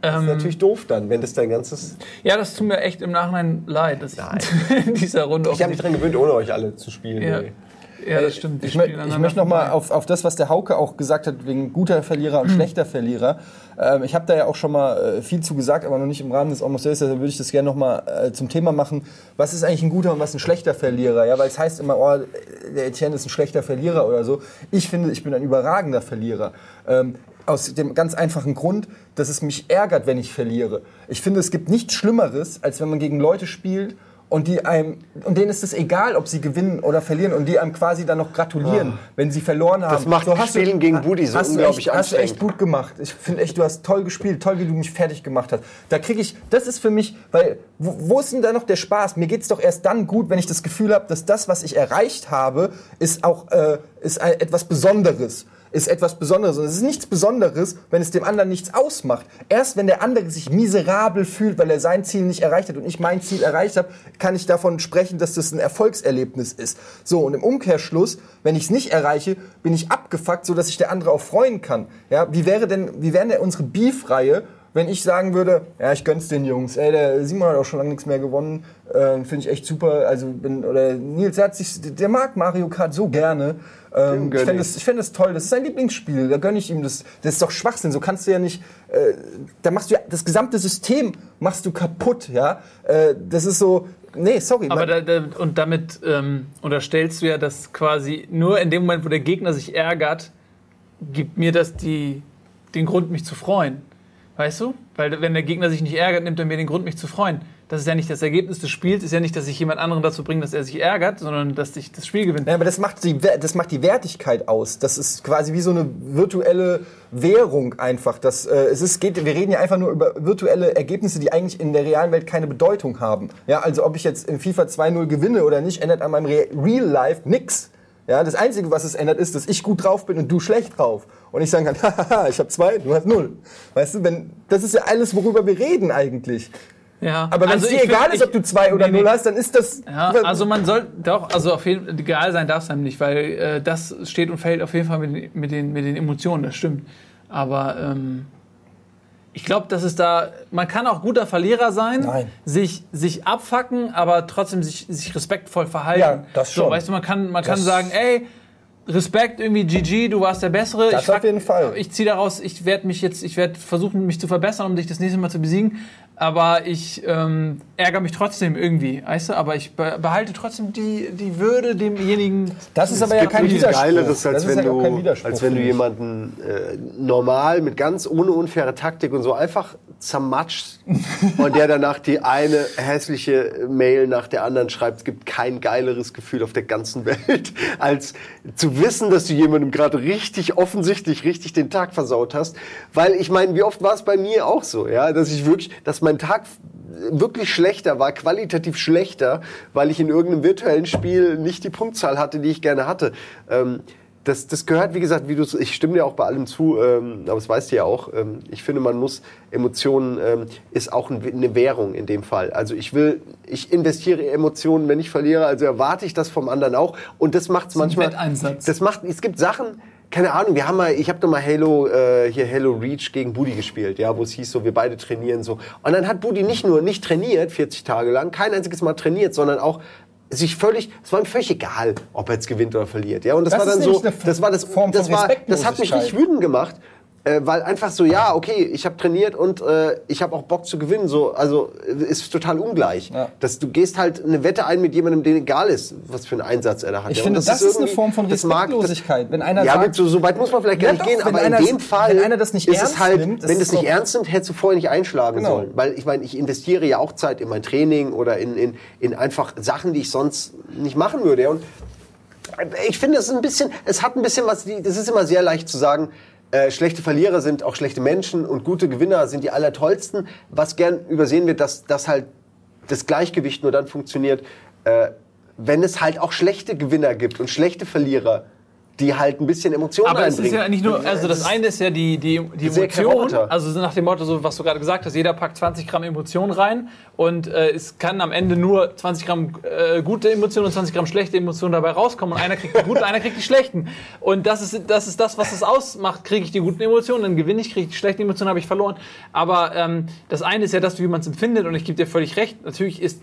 Das Ähm, ist natürlich doof dann, wenn das dein ganzes... ja, das tut mir echt im Nachhinein leid, dass Nein. ich in dieser Runde Ich habe mich daran gewöhnt, ohne euch alle zu spielen. Ja. ey. Ja, das stimmt. Ich, Die ich aneinander möchte noch mal vorbei. auf, auf das, was der Hauke auch gesagt hat, wegen guter Verlierer und schlechter Verlierer. Ähm, ich habe da ja auch schon mal äh, viel zu gesagt, aber noch nicht im Rahmen des Almost Days, deshalb würde ich das gerne noch mal äh, zum Thema machen. Was ist eigentlich ein guter und was ein schlechter Verlierer? Ja, weil es heißt immer, oh, der Etienne ist ein schlechter Verlierer oder so. Ich finde, ich bin ein überragender Verlierer. Ähm, aus dem ganz einfachen Grund, dass es mich ärgert, wenn ich verliere. Ich finde, es gibt nichts Schlimmeres, als wenn man gegen Leute spielt und die einem und denen ist es egal, ob sie gewinnen oder verlieren und die einem quasi dann noch gratulieren, wenn sie verloren haben. Das macht hast Spielen gegen Budi so hast du unglaublich echt, Hast du echt anstrengend. gut gemacht. Ich finde echt, du hast toll gespielt, toll, wie du mich fertig gemacht hast. Da kriege ich, das ist für mich, weil wo, wo ist denn da noch der Spaß? Mir geht's doch erst dann gut, wenn ich das Gefühl habe, dass das, was ich erreicht habe, ist auch äh, ist ein, etwas Besonderes. Ist etwas Besonderes. Und es ist nichts Besonderes, wenn es dem anderen nichts ausmacht. Erst wenn der andere sich miserabel fühlt, weil er sein Ziel nicht erreicht hat und ich mein Ziel erreicht habe, kann ich davon sprechen, dass das ein Erfolgserlebnis ist. So, und im Umkehrschluss, wenn ich es nicht erreiche, bin ich abgefuckt, so dass sich der andere auch freuen kann. Ja, wie wäre denn, wie wäre denn unsere Beef-Reihe, wenn ich sagen würde, ja, ich gönn's den Jungs, ey, der Simon hat auch schon lange nichts mehr gewonnen, äh, finde ich echt super. Also bin, oder Nils, der, hat sich, der mag Mario Kart so gerne. Ähm, ich gönn fände ich. das, ich fänd das toll, das ist sein Lieblingsspiel, da gönne ich ihm das. Das ist doch Schwachsinn, so kannst du ja nicht, äh, da machst du ja, das gesamte System machst du kaputt, ja. Äh, das ist so, nee, sorry. Aber da, da, und damit ähm, unterstellst du ja, dass quasi nur in dem Moment, wo der Gegner sich ärgert, gibt mir das die, den Grund, mich zu freuen. Weißt du? Weil wenn der Gegner sich nicht ärgert, nimmt er mir den Grund, mich zu freuen. Das ist ja nicht das Ergebnis des Spiels, ist ja nicht, dass ich jemand anderen dazu bringe, dass er sich ärgert, sondern dass ich das Spiel gewinne. Ja, aber das macht, die, das macht die Wertigkeit aus. Das ist quasi wie so eine virtuelle Währung einfach. Das, äh, es ist, geht, wir reden ja einfach nur über virtuelle Ergebnisse, die eigentlich in der realen Welt keine Bedeutung haben. Ja, also ob ich jetzt in FIFA 2.0 gewinne oder nicht, ändert an meinem Re Real Life nix. Ja, das Einzige, was es ändert, ist, dass ich gut drauf bin und du schlecht drauf. Und ich sagen kann, haha, ich habe zwei, du hast null. Weißt du, wenn, das ist ja alles, worüber wir reden eigentlich. Ja. Aber wenn es Also dir ich egal find- ist, ob du zwei oder nee, nee. null hast, dann ist das... Ja, also man soll doch, also auf jeden Fall, egal sein darf es einem nicht, weil äh, das steht und fällt auf jeden Fall mit, mit, den, mit den Emotionen, das stimmt. Aber ähm, ich glaube, dass es da, man kann auch guter Verlierer sein, Nein. sich, sich abfacken, aber trotzdem sich, sich respektvoll verhalten. Ja, das schon. So, weißt du, man kann, man kann sagen, ey, Respekt, irgendwie GG, du warst der Bessere. Das ich auf jeden Fall. Ich ziehe daraus, ich werde mich jetzt, ich werde versuchen, mich zu verbessern, um dich das nächste Mal zu besiegen. Aber ich ähm, ärgere mich trotzdem irgendwie, weißt du? Aber ich be behalte trotzdem die, die Würde demjenigen. Das ist aber ja kein Widerspruch. Geileres, als das wenn, ist ja auch kein du, Widerspruch, als wenn du jemanden äh, normal mit ganz ohne unfaire Taktik und so einfach zermatschst und der danach die eine hässliche Mail nach der anderen schreibt. Es gibt kein geileres Gefühl auf der ganzen Welt, als zu wissen, dass du jemandem gerade richtig offensichtlich richtig den Tag versaut hast. Weil ich meine, wie oft war es bei mir auch so, ja, dass ich wirklich, dass mein Tag wirklich schlechter war, qualitativ schlechter, weil ich in irgendeinem virtuellen Spiel nicht die Punktzahl hatte, die ich gerne hatte. Ähm, das, das gehört, wie gesagt, wie du, ich stimme dir auch bei allem zu, ähm, aber das weißt du ja auch. Ähm, ich finde, man muss Emotionen ähm, ist auch ein, eine Währung in dem Fall. Also ich will, ich investiere Emotionen, wenn ich verliere, also erwarte ich das vom anderen auch. Und das macht es manchmal. Wetteinsatz. Das macht, es gibt Sachen, keine Ahnung, wir haben mal, ich habe doch mal Halo, äh, hier Halo Reach gegen Budi gespielt, ja, wo es hieß so, wir beide trainieren so. Und dann hat Budi nicht nur nicht trainiert, 40 Tage lang, kein einziges Mal trainiert, sondern auch sich völlig, es war ihm völlig egal, ob er jetzt gewinnt oder verliert, ja. Und das, Das war dann so, das war das, Form das war, das hat mich richtig wütend gemacht. Äh, weil einfach so, ja, okay, ich habe trainiert und äh, ich habe auch Bock zu gewinnen. So, also ist total ungleich. Ja. Dass du gehst halt eine Wette ein mit jemandem, dem egal ist, was für einen Einsatz er da hat. Ich ja. finde, Und das ist eine irgendwie- Form von das das- Respektlosigkeit. Wenn einer ja, sagt- gut, so, so weit muss man vielleicht gar nicht doch, gehen, aber einer in dem Fall wenn einer das nicht ist es ernst halt, nimmt, das wenn ist es nicht ernst nimmt, hättest du vorher nicht einschlagen Genau. sollen. Weil ich meine, ich investiere ja auch Zeit in mein Training oder in, in, in einfach Sachen, die ich sonst nicht machen würde. Und ich finde, es ist ein bisschen, es hat ein bisschen was, die- das ist immer sehr leicht zu sagen, äh, schlechte Verlierer sind auch schlechte Menschen und gute Gewinner sind die allertollsten. Was gern übersehen wird, dass, dass halt das Gleichgewicht nur dann funktioniert, äh, wenn es halt auch schlechte Gewinner gibt und schlechte Verlierer, die halt ein bisschen Emotionen Aber es reinbringen. ist ja nicht nur, also das eine ist ja die, die, die Emotion, also nach dem Motto, so, was du gerade gesagt hast, jeder packt 20 Gramm Emotion rein und äh, es kann am Ende nur 20 Gramm äh, gute Emotionen und 20 Gramm schlechte Emotionen dabei rauskommen und einer kriegt die guten, einer kriegt die schlechten. Und das ist, das ist das, was es ausmacht. Kriege ich die guten Emotionen, dann gewinne ich, kriege ich die schlechten Emotionen, habe ich verloren. Aber ähm, das eine ist ja das, wie man es empfindet und ich gebe dir völlig recht, natürlich ist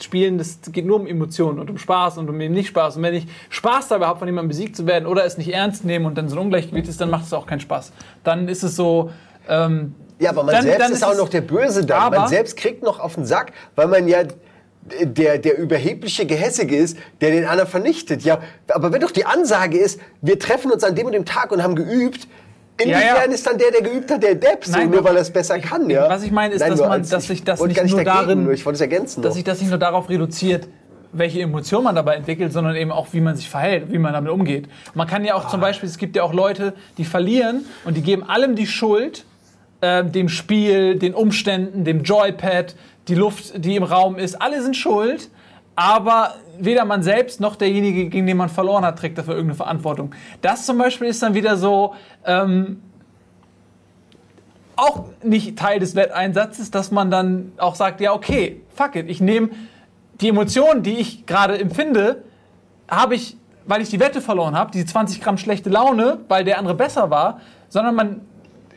Spielen, das geht nur um Emotionen und um Spaß und um eben nicht Spaß. Und wenn ich Spaß dabei habe, von jemandem besiegt zu werden oder es nicht ernst nehmen und dann so ein Ungleichgewicht ist, dann macht es auch keinen Spaß. Dann ist es so. Ähm, Ja, aber man dann- selbst dann ist auch es- noch der Böse da. Man selbst kriegt noch auf den Sack, weil man ja der, der überhebliche Gehässige ist, der den anderen vernichtet. Ja, aber wenn doch die Ansage ist, wir treffen uns an dem und dem Tag und haben geübt, inwiefern Ja, ja. ist dann der, der geübt hat, der Depp, so, Nein, nur doch. weil er es besser kann? Ja? Was ich meine, ist, Nein, dass nur man- dass sich das nicht nur dagegen, darin- nur ich wollte es ergänzen. dass sich das nicht nur darauf reduziert, welche Emotion man dabei entwickelt, sondern eben auch, wie man sich verhält, wie man damit umgeht. Man kann ja auch zum Beispiel, es gibt ja auch Leute, die verlieren und die geben allem die Schuld, äh, dem Spiel, den Umständen, dem Joypad, die Luft, die im Raum ist, alle sind schuld, aber weder man selbst noch derjenige, gegen den man verloren hat, trägt dafür irgendeine Verantwortung. Das zum Beispiel ist dann wieder so, ähm, auch nicht Teil des Wetteinsatzes, dass man dann auch sagt, ja, okay, fuck it, ich nehme die Emotionen, die ich gerade empfinde, habe ich, weil ich die Wette verloren habe, diese 20 Gramm schlechte Laune, weil der andere besser war, sondern man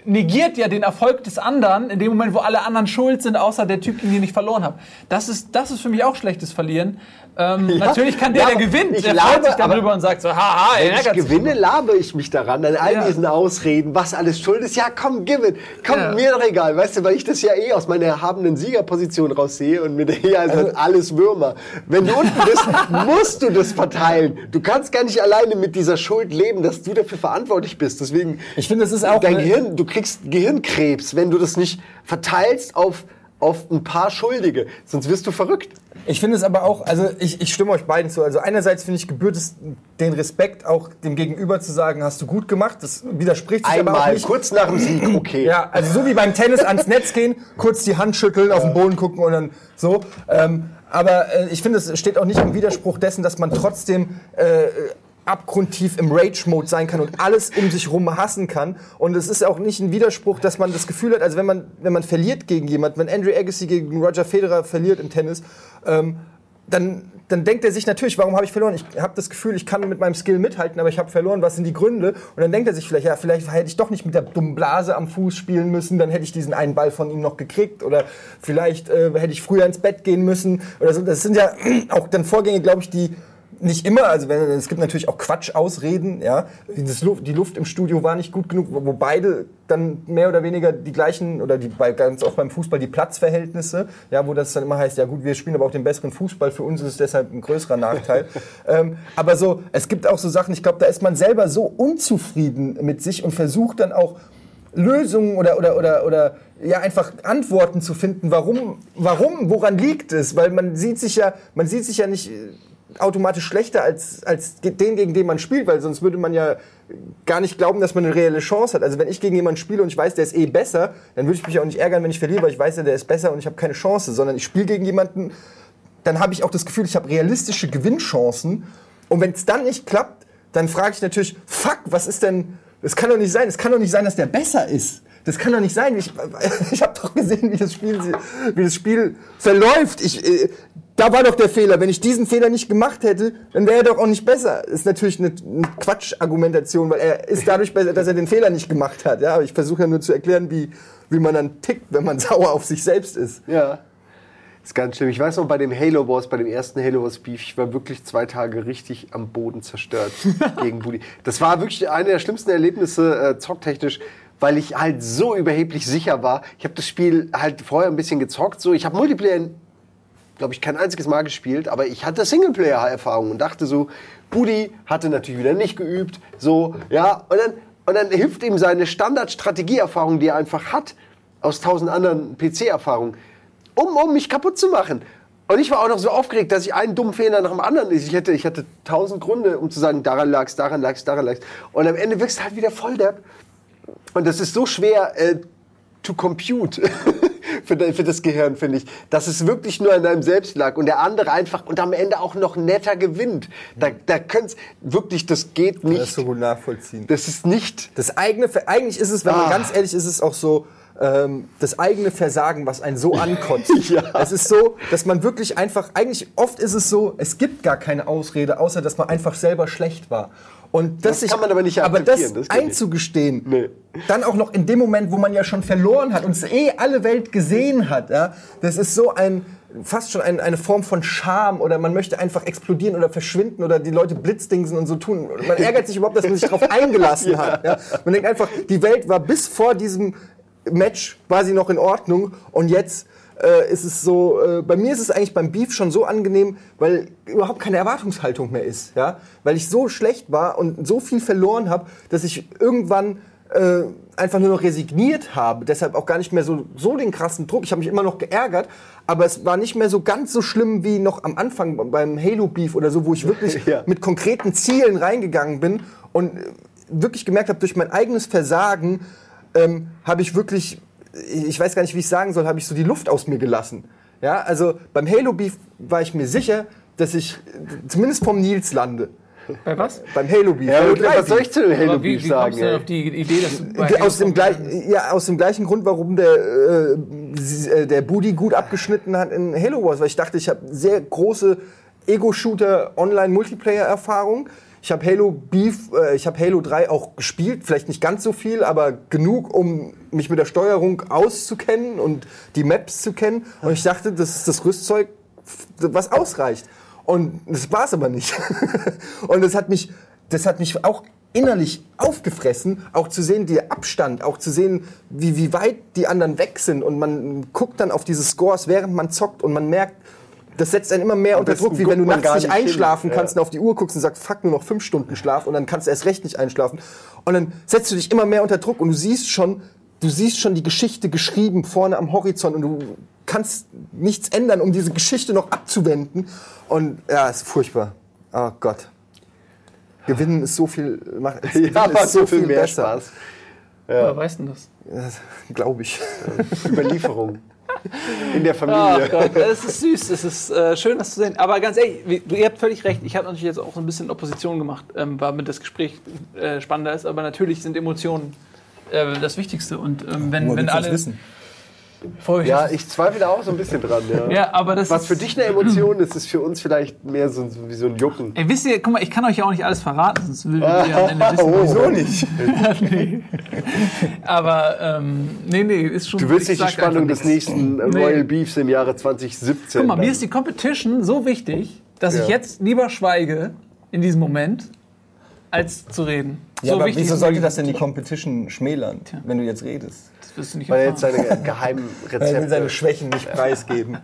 negiert ja den Erfolg des anderen in dem Moment, wo alle anderen schuld sind, außer der Typ, den ich verloren habe. Das ist, das ist für mich auch schlechtes Verlieren. Ähm, Ja, natürlich kann der, ja, der gewinnt, ich der labe, freut sich darüber und sagt so, haha, er Wenn ich gewinne, labe ich mich daran, an all Ja. diesen Ausreden, was alles schuld ist. Ja, komm, gib it. Komm, Ja. mir doch egal. Weißt du, weil ich das ja eh aus meiner erhabenen Siegerposition raussehe und mir denke, ja, es sind alles Würmer. Wenn du unten bist, musst du das verteilen. Du kannst gar nicht alleine mit dieser Schuld leben, dass du dafür verantwortlich bist. Deswegen, Ich finde, es ist auch dein Gehirn, du kriegst Gehirnkrebs, wenn du das nicht verteilst auf, auf ein paar Schuldige. Sonst wirst du verrückt. Ich finde es aber auch, also ich, ich stimme euch beiden zu. Also einerseits finde ich, gebührt es den Respekt auch dem Gegenüber zu sagen, hast du gut gemacht. Das widerspricht sich aber auch Einmal, nicht. kurz nach dem Sieg, okay. Ja, also so wie beim Tennis ans Netz gehen, kurz die Hand schütteln, auf den Boden gucken und dann so. Ähm, aber äh, ich finde, es steht auch nicht im Widerspruch dessen, dass man trotzdem äh, abgrundtief im Rage-Mode sein kann und alles um sich rum hassen kann. Und es ist auch nicht ein Widerspruch, dass man das Gefühl hat, also wenn man, wenn man verliert gegen jemand, wenn Andrew Agassi gegen Roger Federer verliert im Tennis, ähm, dann, dann denkt er sich natürlich, warum habe ich verloren? Ich habe das Gefühl, ich kann mit meinem Skill mithalten, aber ich habe verloren. Was sind die Gründe? Und dann denkt er sich vielleicht, ja, vielleicht hätte ich doch nicht mit der dummen Blase am Fuß spielen müssen, dann hätte ich diesen einen Ball von ihm noch gekriegt oder vielleicht äh, hätte ich früher ins Bett gehen müssen oder so. Das sind ja auch dann Vorgänge, glaube ich, die nicht immer, also wenn, es gibt natürlich auch Quatsch-Ausreden, ja. Luft, die Luft im Studio war nicht gut genug, wo, wo beide dann mehr oder weniger die gleichen, oder die, bei, ganz oft beim Fußball die Platzverhältnisse, ja, wo das dann immer heißt, ja gut, wir spielen aber auch den besseren Fußball, für uns ist es deshalb ein größerer Nachteil. ähm, aber so, es gibt auch so Sachen, ich glaube, da ist man selber so unzufrieden mit sich und versucht dann auch Lösungen oder, oder, oder, oder ja, einfach Antworten zu finden, warum, warum, woran liegt es? Weil man sieht sich ja, man sieht sich ja nicht äh, automatisch schlechter als, als den, gegen den man spielt, weil sonst würde man ja gar nicht glauben, dass man eine reelle Chance hat. Also wenn ich gegen jemanden spiele und ich weiß, der ist eh besser, dann würde ich mich auch nicht ärgern, wenn ich verliere, weil ich weiß ja, der ist besser und ich habe keine Chance, sondern ich spiele gegen jemanden, dann habe ich auch das Gefühl, ich habe realistische Gewinnchancen. Und wenn es dann nicht klappt, dann frage ich natürlich, fuck, was ist denn, das kann doch nicht sein, es kann doch nicht sein, dass der besser ist. Das kann doch nicht sein. Ich, ich habe doch gesehen, wie das Spiel, wie das Spiel verläuft. Ich, äh, da war doch der Fehler. Wenn ich diesen Fehler nicht gemacht hätte, dann wäre er doch auch nicht besser. Ist natürlich eine, eine Quatsch-Argumentation, weil er ist dadurch besser, dass er den Fehler nicht gemacht hat. Ja, aber ich versuche ja nur zu erklären, wie, wie man dann tickt, wenn man sauer auf sich selbst ist. Ja. Ist ganz schlimm. Ich weiß noch, bei dem Halo Wars, bei dem ersten Halo Wars Beef, ich war wirklich zwei Tage richtig am Boden zerstört gegen Buddy. Das war wirklich eine der schlimmsten Erlebnisse äh, zocktechnisch, weil ich halt so überheblich sicher war. Ich habe das Spiel halt vorher ein bisschen gezockt. So, ich habe Multiplayer, glaube ich, kein einziges Mal gespielt, aber ich hatte Singleplayer-Erfahrung und dachte so, Buddy hatte natürlich wieder nicht geübt. So, ja, und dann, und dann hilft ihm seine Standard-Strategieerfahrung, die er einfach hat, aus tausend anderen PC-Erfahrungen, um, um mich kaputt zu machen. Und ich war auch noch so aufgeregt, dass ich einen dummen Fehler nach dem anderen. Ich hätte, ich hatte tausend Gründe, um zu sagen, daran lag's, daran lag's, daran lag's. Und am Ende wirkst du halt wieder voll depp. Und das ist so schwer äh, to compute für, für das Gehirn, finde ich, dass es wirklich nur an deinem Selbst lag und der andere einfach und am Ende auch noch netter gewinnt. Da, da könnt's wirklich, das geht Das nicht. ist so gut nachvollziehen. Das ist nicht. Das eigene, eigentlich ist es, wenn man Ah. ganz ehrlich ist, ist es auch so, ähm, das eigene Versagen, was einen so ankotzt. Ja. Es ist so, dass man wirklich einfach, eigentlich oft ist es so, es gibt gar keine Ausrede, außer dass man einfach selber schlecht war. Und das, Das kann man aber nicht aber das, das einzugestehen, Nee. dann auch noch in dem Moment, wo man ja schon verloren hat und es eh alle Welt gesehen hat, ja, das ist so ein fast schon ein, eine Form von Scham oder man möchte einfach explodieren oder verschwinden oder die Leute blitzdingsen und so tun. Man ärgert sich überhaupt, dass man sich darauf eingelassen hat. Ja. Man denkt einfach, die Welt war bis vor diesem Match quasi noch in Ordnung und jetzt äh, ist es so, äh, bei mir ist es eigentlich beim Beef schon so angenehm, weil überhaupt keine Erwartungshaltung mehr ist, ja, weil ich so schlecht war und so viel verloren habe, dass ich irgendwann äh, einfach nur noch resigniert habe, deshalb auch gar nicht mehr so, so den krassen Druck. Ich habe mich immer noch geärgert, aber es war nicht mehr so ganz so schlimm wie noch am Anfang beim Halo Beef oder so, wo ich wirklich Ja. mit konkreten Zielen reingegangen bin und wirklich gemerkt habe, durch mein eigenes Versagen ähm, habe ich wirklich, ich weiß gar nicht, wie ich sagen soll, habe ich so die Luft aus mir gelassen. Ja, also beim Halo Beef war ich mir sicher, dass ich zumindest vom Nils lande. Bei was? Beim Halo Beef. Ja, Halo und 3 was soll ich zu dem Halo wie, Beef wie sagen? kommst du auf die Idee, dass du bei aus, dem gleich, ja, aus dem gleichen Grund, warum der, äh, äh, der Budi gut abgeschnitten hat in Halo Wars, weil ich dachte, ich habe sehr große Ego-Shooter Online-Multiplayer-Erfahrung. Ich habe Halo Beef, äh, ich habe Halo 3 auch gespielt, vielleicht nicht ganz so viel, aber genug, um mich mit der Steuerung auszukennen und die Maps zu kennen. Und ich dachte, das ist das Rüstzeug, was ausreicht. Und das war es aber nicht. und das hat mich, das hat mich auch innerlich aufgefressen, auch zu sehen, der Abstand, auch zu sehen, wie, wie weit die anderen weg sind. Und man guckt dann auf diese Scores, während man zockt und man merkt, das setzt einen immer mehr unter Druck, wie wenn du nachts gar nicht nicht hin. einschlafen Ja. kannst und auf die Uhr guckst und sagst, fuck, nur noch fünf Stunden Schlaf und dann kannst du erst recht nicht einschlafen. Und dann setzt du dich immer mehr unter Druck und du siehst schon, du siehst schon die Geschichte geschrieben vorne am Horizont und du kannst nichts ändern, um diese Geschichte noch abzuwenden. Und ja, ist furchtbar. Oh Gott. Gewinnen ist so viel, macht, Gewinnen Ja, ist macht so viel mehr Spaß. Woher weißt du denn das? Glaube ich. Überlieferung. In der Ach Familie. Gott, es ist süß, es ist äh, schön, das zu sehen. Aber ganz ehrlich, ihr habt völlig recht. Ich habe natürlich jetzt auch so ein bisschen Opposition gemacht, ähm, weil das Gespräch äh, spannender ist. Aber natürlich sind Emotionen äh, das Wichtigste. Und ähm, wenn, wenn alle Voll, Ja, ich zweifle da auch so ein bisschen dran. Ja. Ja, aber das Was ist- für dich eine Emotion ist, ist für uns vielleicht mehr so, so wie so ein Jucken. Ey, wisst ihr, guck mal, ich kann euch ja auch nicht alles verraten, sonst würdet ihr am Ende wissen. Oh. Wieso nicht? nee. Aber ähm, nee, nee, ist schon. Du willst ich nicht die Spannung des nächsten Nee. Royal Beefs im Jahre 2017. Guck mal, mir dann. ist die Competition so wichtig, dass Ja. ich jetzt lieber schweige in diesem Moment, als zu reden. Ja, so aber wichtig wieso sollte mir das denn die Competition schmälern, wenn du jetzt redest? Das wirst du nicht Weil er jetzt seine geheimen Er will seine Rezepte. Schwächen nicht preisgeben.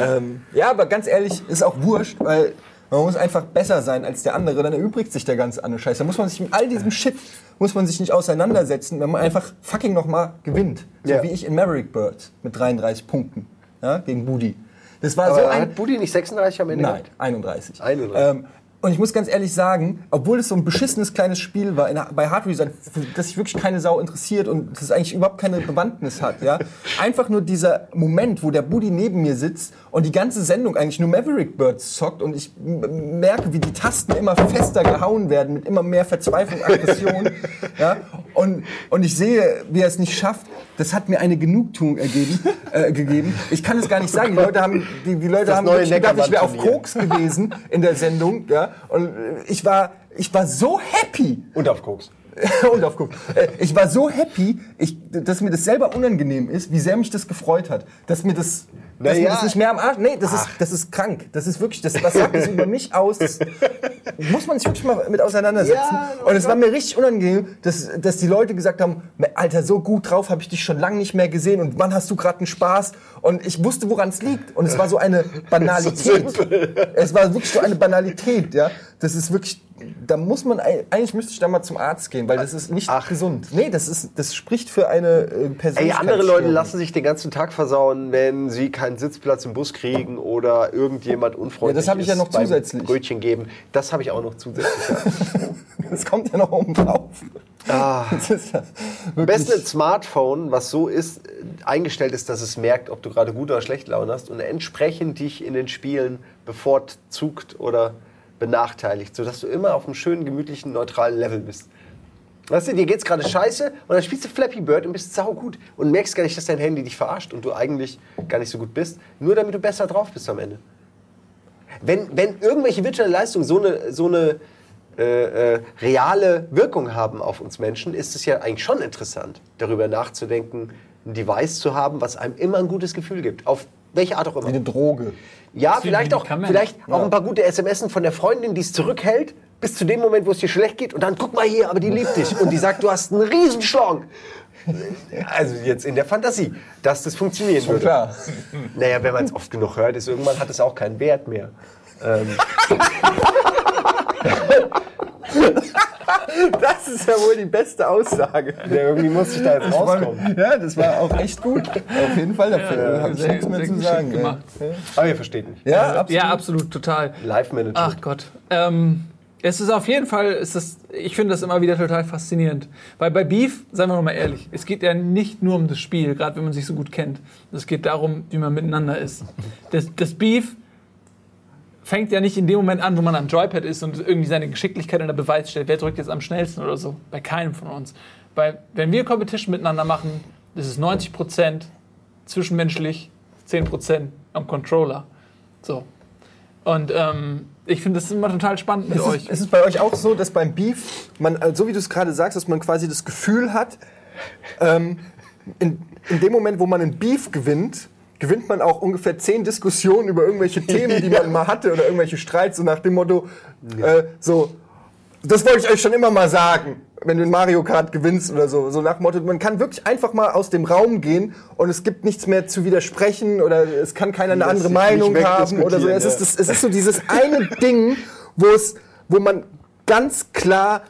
ähm, ja, aber ganz ehrlich, ist auch wurscht, weil man muss einfach besser sein als der andere, dann erübrigt sich der ganze andere Scheiß. Da muss man sich mit all diesem Shit, muss man sich nicht auseinandersetzen, wenn man einfach fucking nochmal gewinnt. So Ja. wie ich in Maverick Birds mit 33 Punkten ja, gegen Budi. Das war Aber so ein... hat Budi nicht 36 am Ende Nein, gehabt? 31. 31. Ähm, und ich muss ganz ehrlich sagen, obwohl es so ein beschissenes kleines Spiel war in, bei Hard Reset, das sich wirklich keine Sau interessiert und das eigentlich überhaupt keine Bewandtnis hat, ja, einfach nur dieser Moment, wo der Buddy neben mir sitzt und die ganze Sendung eigentlich nur Maverick Birds zockt und ich merke, wie die Tasten immer fester gehauen werden mit immer mehr Verzweiflung, Aggression, ja, und, und ich sehe, wie er es nicht schafft. Das hat mir eine Genugtuung ergeben, äh, gegeben. Ich kann es gar nicht sagen. Die Leute haben, die, die Leute Das haben gedacht, ich wäre auf. Koks gewesen in der Sendung, ja. Und ich war, ich war so happy. Und auf Koks. und auf Koks. Äh, Ich war so happy, ich, dass mir das selber unangenehm ist, wie sehr mich das gefreut hat. Dass mir das, dass Naja. das nicht mehr am Arsch, nee, das ist, das ist krank. Das ist wirklich, das, was sagt das über mich aus? Das muss man sich wirklich mal mit auseinandersetzen. Ja, und es war mir richtig unangenehm, dass, dass die Leute gesagt haben, Alter, so gut drauf habe ich dich schon lange nicht mehr gesehen und wann hast du gerade einen Spaß? Und ich wusste, woran es liegt. Und es war so eine Banalität. es war wirklich so eine Banalität, ja. Das ist wirklich, da muss man, ei- eigentlich müsste ich da mal zum Arzt gehen, weil das ist nicht Ach. gesund. Nee, das ist, das spricht für eine äh, Persönlichkeit. Ey, andere Leute lassen sich den ganzen Tag versauen, wenn sie keinen Sitzplatz im Bus kriegen oder irgendjemand unfreundlich Ja, das hab ich ja noch zusätzlich. Brötchen geben. Das habe ich auch noch zusätzlich. Das kommt ja noch oben drauf. Ah. Das ist ja Beste Smartphone, was so ist, äh, eingestellt ist, dass es merkt, ob du gerade gute oder schlechte Laune hast und entsprechend dich in den Spielen bevorzugt oder benachteiligt, sodass du immer auf einem schönen, gemütlichen, neutralen Level bist. Weißt du, dir geht's gerade scheiße und dann spielst du Flappy Bird und bist saugut und merkst gar nicht, dass dein Handy dich verarscht und du eigentlich gar nicht so gut bist, nur damit du besser drauf bist am Ende. Wenn, wenn irgendwelche virtuelle Leistungen so eine, so eine äh, äh, reale Wirkung haben auf uns Menschen, ist es ja eigentlich schon interessant, darüber nachzudenken, ein Device zu haben, was einem immer ein gutes Gefühl gibt. Auf welche Art auch wie immer. eine Droge. Ja, wie vielleicht auch, vielleicht auch Ja. ein paar gute SMS von der Freundin, die es zurückhält, bis zu dem Moment, wo es dir schlecht geht. Und dann guck mal hier, aber die liebt dich. Und die sagt, du hast einen Riesenschlong. Also jetzt in der Fantasie, dass das funktionieren würde. Klar. Naja, wenn man es oft genug hört, ist irgendwann hat es auch keinen Wert mehr. Ähm, Das ist ja wohl die beste Aussage. ja, irgendwie muss ich da jetzt rauskommen. Ja, das war auch echt gut. Auf jeden Fall dafür. habe ich nichts mehr sehr zu sagen. gemacht. Ja, Aber ihr versteht mich. ja absolut. Ja, absolut, total. Live-Management. Ach Gott. Ähm, es ist auf jeden Fall, ist das, ich finde das immer wieder total faszinierend. Weil bei Beef, seien wir mal ehrlich, es geht ja nicht nur um das Spiel, gerade wenn man sich so gut kennt. Es geht darum, wie man miteinander ist. Das, das Beef fängt ja nicht in dem Moment an, wo man am Joypad ist und irgendwie seine Geschicklichkeit unter Beweis stellt, wer drückt jetzt am schnellsten oder so. Bei keinem von uns. Bei, wenn wir Competition miteinander machen, ist 90% zwischenmenschlich, 10% am Controller. So. Und ähm, ich finde das immer total spannend mit Ist euch. es, ist es bei euch auch so, dass beim Beef, man, also so wie du es gerade sagst, dass man quasi das Gefühl hat, ähm, in, in dem Moment, wo man einen Beef gewinnt, gewinnt man auch ungefähr zehn Diskussionen über irgendwelche Themen, die man mal hatte oder irgendwelche Streits, so nach dem Motto, äh, so, das wollte ich euch schon immer mal sagen, wenn du in Mario Kart gewinnst oder so. So nach Motto, man kann wirklich einfach mal aus dem Raum gehen und es gibt nichts mehr zu widersprechen oder es kann keiner eine Lässt andere Meinung haben oder so. Es wegdiskutieren, ist, das, es ist so dieses eine Ding, wo es, wo man ganz klar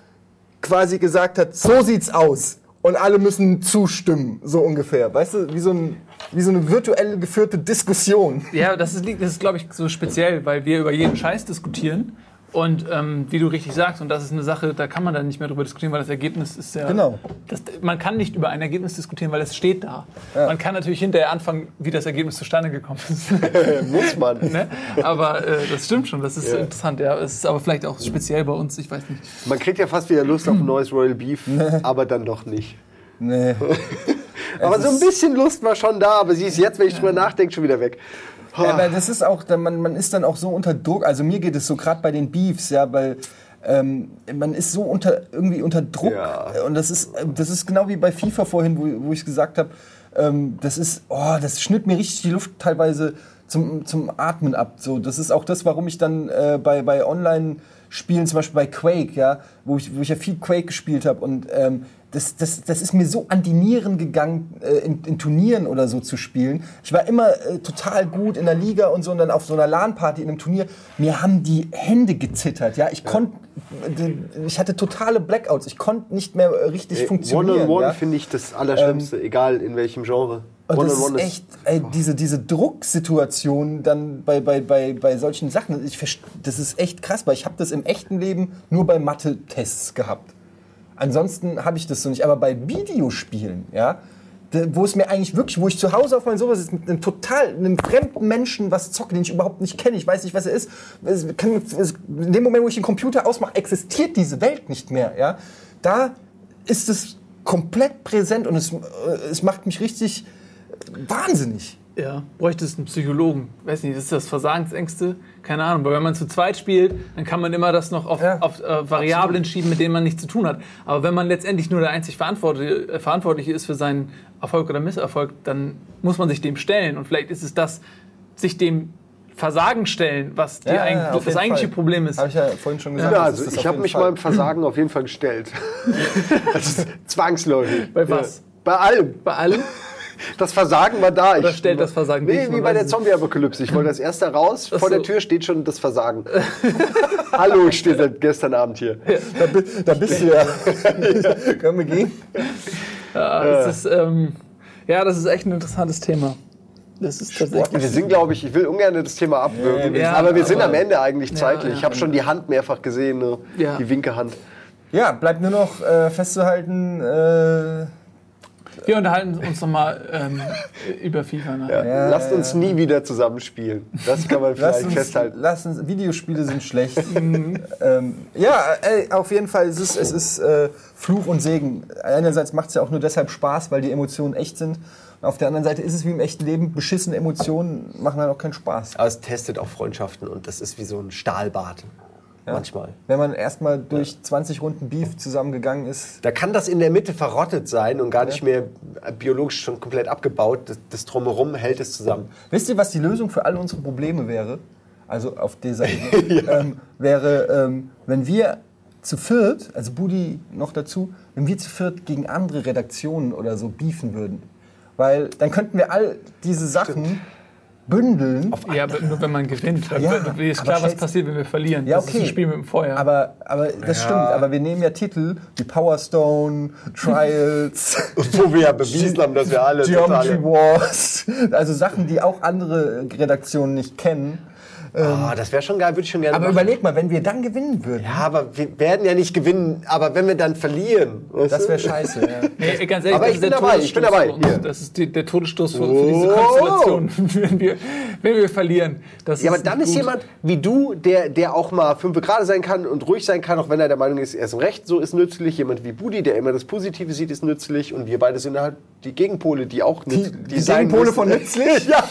quasi gesagt hat, so sieht's aus. Und alle müssen zustimmen, so ungefähr. Weißt du, wie so, ein, wie so eine virtuell geführte Diskussion. Ja, das ist, das ist glaube ich, so speziell, weil wir über jeden Scheiß diskutieren. Und ähm, wie du richtig sagst, und das ist eine Sache, da kann man dann nicht mehr drüber diskutieren, weil das Ergebnis ist ja. Genau. Das, man kann nicht über ein Ergebnis diskutieren, weil es steht da. Man kann natürlich hinterher anfangen, wie das Ergebnis zustande gekommen ist. Muss man. ne? Aber äh, das stimmt schon, das ist Ja. interessant. Ja, es ist aber vielleicht auch speziell bei uns, ich weiß nicht. Man kriegt ja fast wieder Lust auf ein neues Royal Beef, aber dann doch nicht. Nee. Aber so ein bisschen Lust war schon da, aber sie ist jetzt, wenn ich drüber nachdenke, schon wieder weg. Ja, aber das ist auch, man, man ist dann auch so unter Druck. Also mir geht es so gerade bei den Beefs, ja, weil ähm, man ist so unter irgendwie unter Druck Ja. und das ist das ist genau wie bei FIFA vorhin, wo, wo ich gesagt habe, ähm, das ist, oh, das schnitt mir richtig die Luft teilweise zum, zum Atmen ab. So, das ist auch das, warum ich dann äh, bei bei Online Spielen, zum Beispiel bei Quake, ja, wo ich, wo ich ja viel Quake gespielt habe und ähm, das, das, das ist mir so an die Nieren gegangen, äh, in, in Turnieren oder so zu spielen. Ich war immer äh, total gut in der Liga und so und dann auf so einer LAN-Party in einem Turnier. Mir haben die Hände gezittert, ja. Ich konnte, ich hatte totale Blackouts. Ich konnte nicht mehr äh, richtig funktionieren. One-on-One ja. finde ich das Allerschlimmste, egal in welchem Genre. Und das ist echt, ey, diese, diese Drucksituation dann bei, bei, bei, bei solchen Sachen, ich, das ist echt krass, weil ich habe das im echten Leben nur bei Mathe-Tests gehabt. Ansonsten habe ich das so nicht. Aber bei Videospielen, ja, wo es mir eigentlich wirklich, wo ich zu Hause auf meinem Sofa sitze, mit einem total, einem fremden Menschen was zocke, den ich überhaupt nicht kenne, ich weiß nicht, was er ist. Es kann, es, in dem Moment, wo ich den Computer ausmache, existiert diese Welt nicht mehr, ja. Da ist es komplett präsent und es, äh, es macht mich richtig wahnsinnig. Ja, bräuchtest einen Psychologen. Weiß nicht, ist das Versagensängste? Keine Ahnung. Weil wenn man zu zweit spielt, dann kann man immer das noch auf, Ja, auf äh, Variablen schieben, mit denen man nichts zu tun hat. Aber wenn man letztendlich nur der einzig Verantwortliche, äh, Verantwortliche ist für seinen Erfolg oder Misserfolg, dann muss man sich dem stellen. Und vielleicht ist es das, sich dem Versagen stellen, was die Ja, ja, eigentlich, auf das eigentliche Fall. Problem ist. Habe ich ja vorhin schon gesagt. Ja, das also ist das ich habe mich Fall. meinem Versagen auf jeden Fall gestellt. das ist zwangsläufig. Bei was? Ja. Bei allem. Bei allem? Das Versagen war da. Oder Ich- stellt das Versagen Nee, wie bei der. Zombie-Apokalypse. Ich wollte als erster raus, vor der so. Tür steht schon das Versagen. Hallo, ich stehe seit gestern Abend hier. Da, bi- da bist du ja. Können wir gehen? Ja, das ist, ähm, ja, das ist echt ein interessantes Thema. Das ist tatsächlich. Wir sind, glaube ich, ich will ungern das Thema abwürgen, Ja, aber wir sind aber- am Ende eigentlich zeitlich. ja. Ich habe schon die Hand mehrfach gesehen, ne? Ja. die Winkehand. Ja, bleibt nur noch äh, festzuhalten. Äh, Wir unterhalten uns nochmal ähm, über FIFA. Ne? Ja. Lasst uns nie wieder zusammenspielen. Das kann man Lass vielleicht uns, festhalten. lass uns, Videospiele sind schlecht. ähm, ja, ey, auf jeden Fall, es ist, es ist äh, Fluch und Segen. Einerseits macht es ja auch nur deshalb Spaß, weil die Emotionen echt sind. Und auf der anderen Seite ist es wie im echten Leben, beschissene Emotionen machen halt auch keinen Spaß. Aber es testet auch Freundschaften und das ist wie so ein Stahlbad. Manchmal. Wenn man erstmal durch 20 Runden Beef zusammengegangen ist, Da kann das in der Mitte verrottet sein und gar nicht mehr biologisch schon komplett abgebaut. Das, das Drumherum hält es zusammen. Wisst ihr, was die Lösung für alle unsere Probleme wäre? Also auf dieser Ebene. ähm, wäre, ähm, wenn wir zu viert, also Budi noch dazu, wenn wir zu viert gegen andere Redaktionen oder so beefen würden. Weil dann könnten wir all diese Sachen bündeln. Ja, aber nur wenn man gewinnt. Ja, ist klar, was passiert, wenn wir verlieren. Ja, Das ist okay. ein Spiel mit dem Feuer. Aber, aber das stimmt, aber wir nehmen ja Titel wie Power Stone, Trials, Wo wir ja bewiesen haben, dass wir alle Geometry. Wars, also Sachen, die auch andere Redaktionen nicht kennen. Ah, das wäre schon geil, würde ich schon gerne Aber machen. überleg mal, wenn wir dann gewinnen würden, Ja, aber wir werden ja nicht gewinnen. Aber wenn wir dann verlieren... das wäre scheiße. Ja. Nee, ganz ehrlich, Aber ich bin dabei, ich bin dabei. Hier. Das ist die, der Todesstoß für, für diese Oh. Konstellation. wenn, wir, wenn wir verlieren. Das Ja, aber dann nicht ist gut. jemand wie du, der, der auch mal fünf gerade sein kann und ruhig sein kann, auch wenn er der Meinung ist, er ist im Recht, so ist nützlich. Jemand wie Budi, der immer das Positive sieht, ist nützlich. Und wir beide sind halt die Gegenpole, die auch Die, nütz- die sein Gegenpole müssen. von nützlich? ja.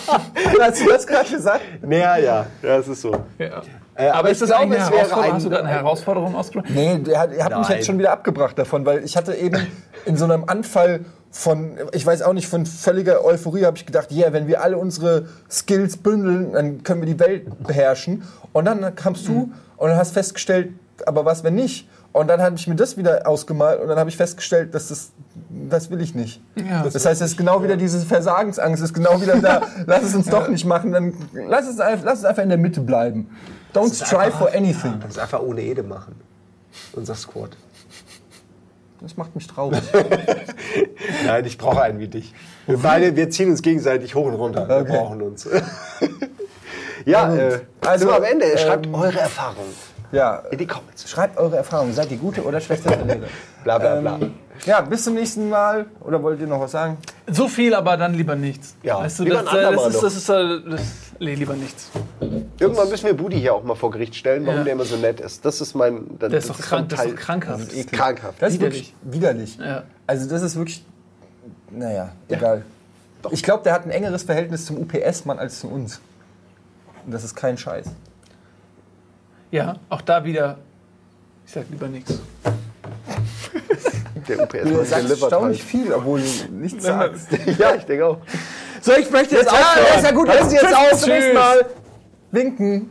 Hast du das gerade gesagt? Naja, ja, ja, es ist so. Ja. Äh, aber aber ich ist das glaube, eine es wäre Herausforderung? ein- Hast du gerade eine Herausforderung ausgesprochen? Nee, der hat, ihr habt mich jetzt schon wieder abgebracht davon, weil ich hatte eben in so einem Anfall von, ich weiß auch nicht, von völliger Euphorie habe ich gedacht, yeah, wenn wir alle unsere Skills bündeln, dann können wir die Welt beherrschen. Und dann kamst du und dann hast festgestellt, aber was, wenn nicht? Und dann habe ich mir das wieder ausgemalt und dann habe ich festgestellt, dass das, das will ich nicht. Ja. das heißt, es ist genau wieder diese Versagensangst, es ist genau wieder da, lass es uns doch nicht machen, dann lass es, einfach, lass es einfach in der Mitte bleiben. Don't strive for anything. Das einfach ohne Ede machen. Unser Squad. Das macht mich traurig. Nein, ich brauche einen wie dich. Wir beide, wir ziehen uns gegenseitig hoch und runter. Wir Okay. brauchen uns. ja, äh, Also, am Ende. ähm, Schreibt eure Erfahrungen Ja, in die Comments. schreibt eure Erfahrungen. Seid ihr gute oder schlechte Verlierer? Bla bla bla. Ähm, ja, bis zum nächsten Mal. Oder wollt ihr noch was sagen? So viel, aber dann lieber nichts. Ja, weißt du, lieber das, ein äh, das, ist, das ist äh, das, nee, lieber nichts. Irgendwann müssen wir Budi hier auch mal vor Gericht stellen, warum Ja. der immer so nett ist. Das ist mein. Das, Der ist doch krank, das ist krankhaft. Das ist krankhaft. Das ist Widerlich. wirklich widerlich. Ja. Also das ist wirklich, naja, egal. Ich glaube, der hat ein engeres Verhältnis zum UPS-Mann als zu uns. Und das ist kein Scheiß. Ja, auch da wieder. Ich sag lieber nichts. Der UPS Du sagst erstaunlich halt. viel, obwohl du nichts sagst. Ja, ich denke auch. So, ich möchte jetzt Ja, ist ja gut, aufhören. jetzt aus. Bis zum nächsten. Mal. Winken.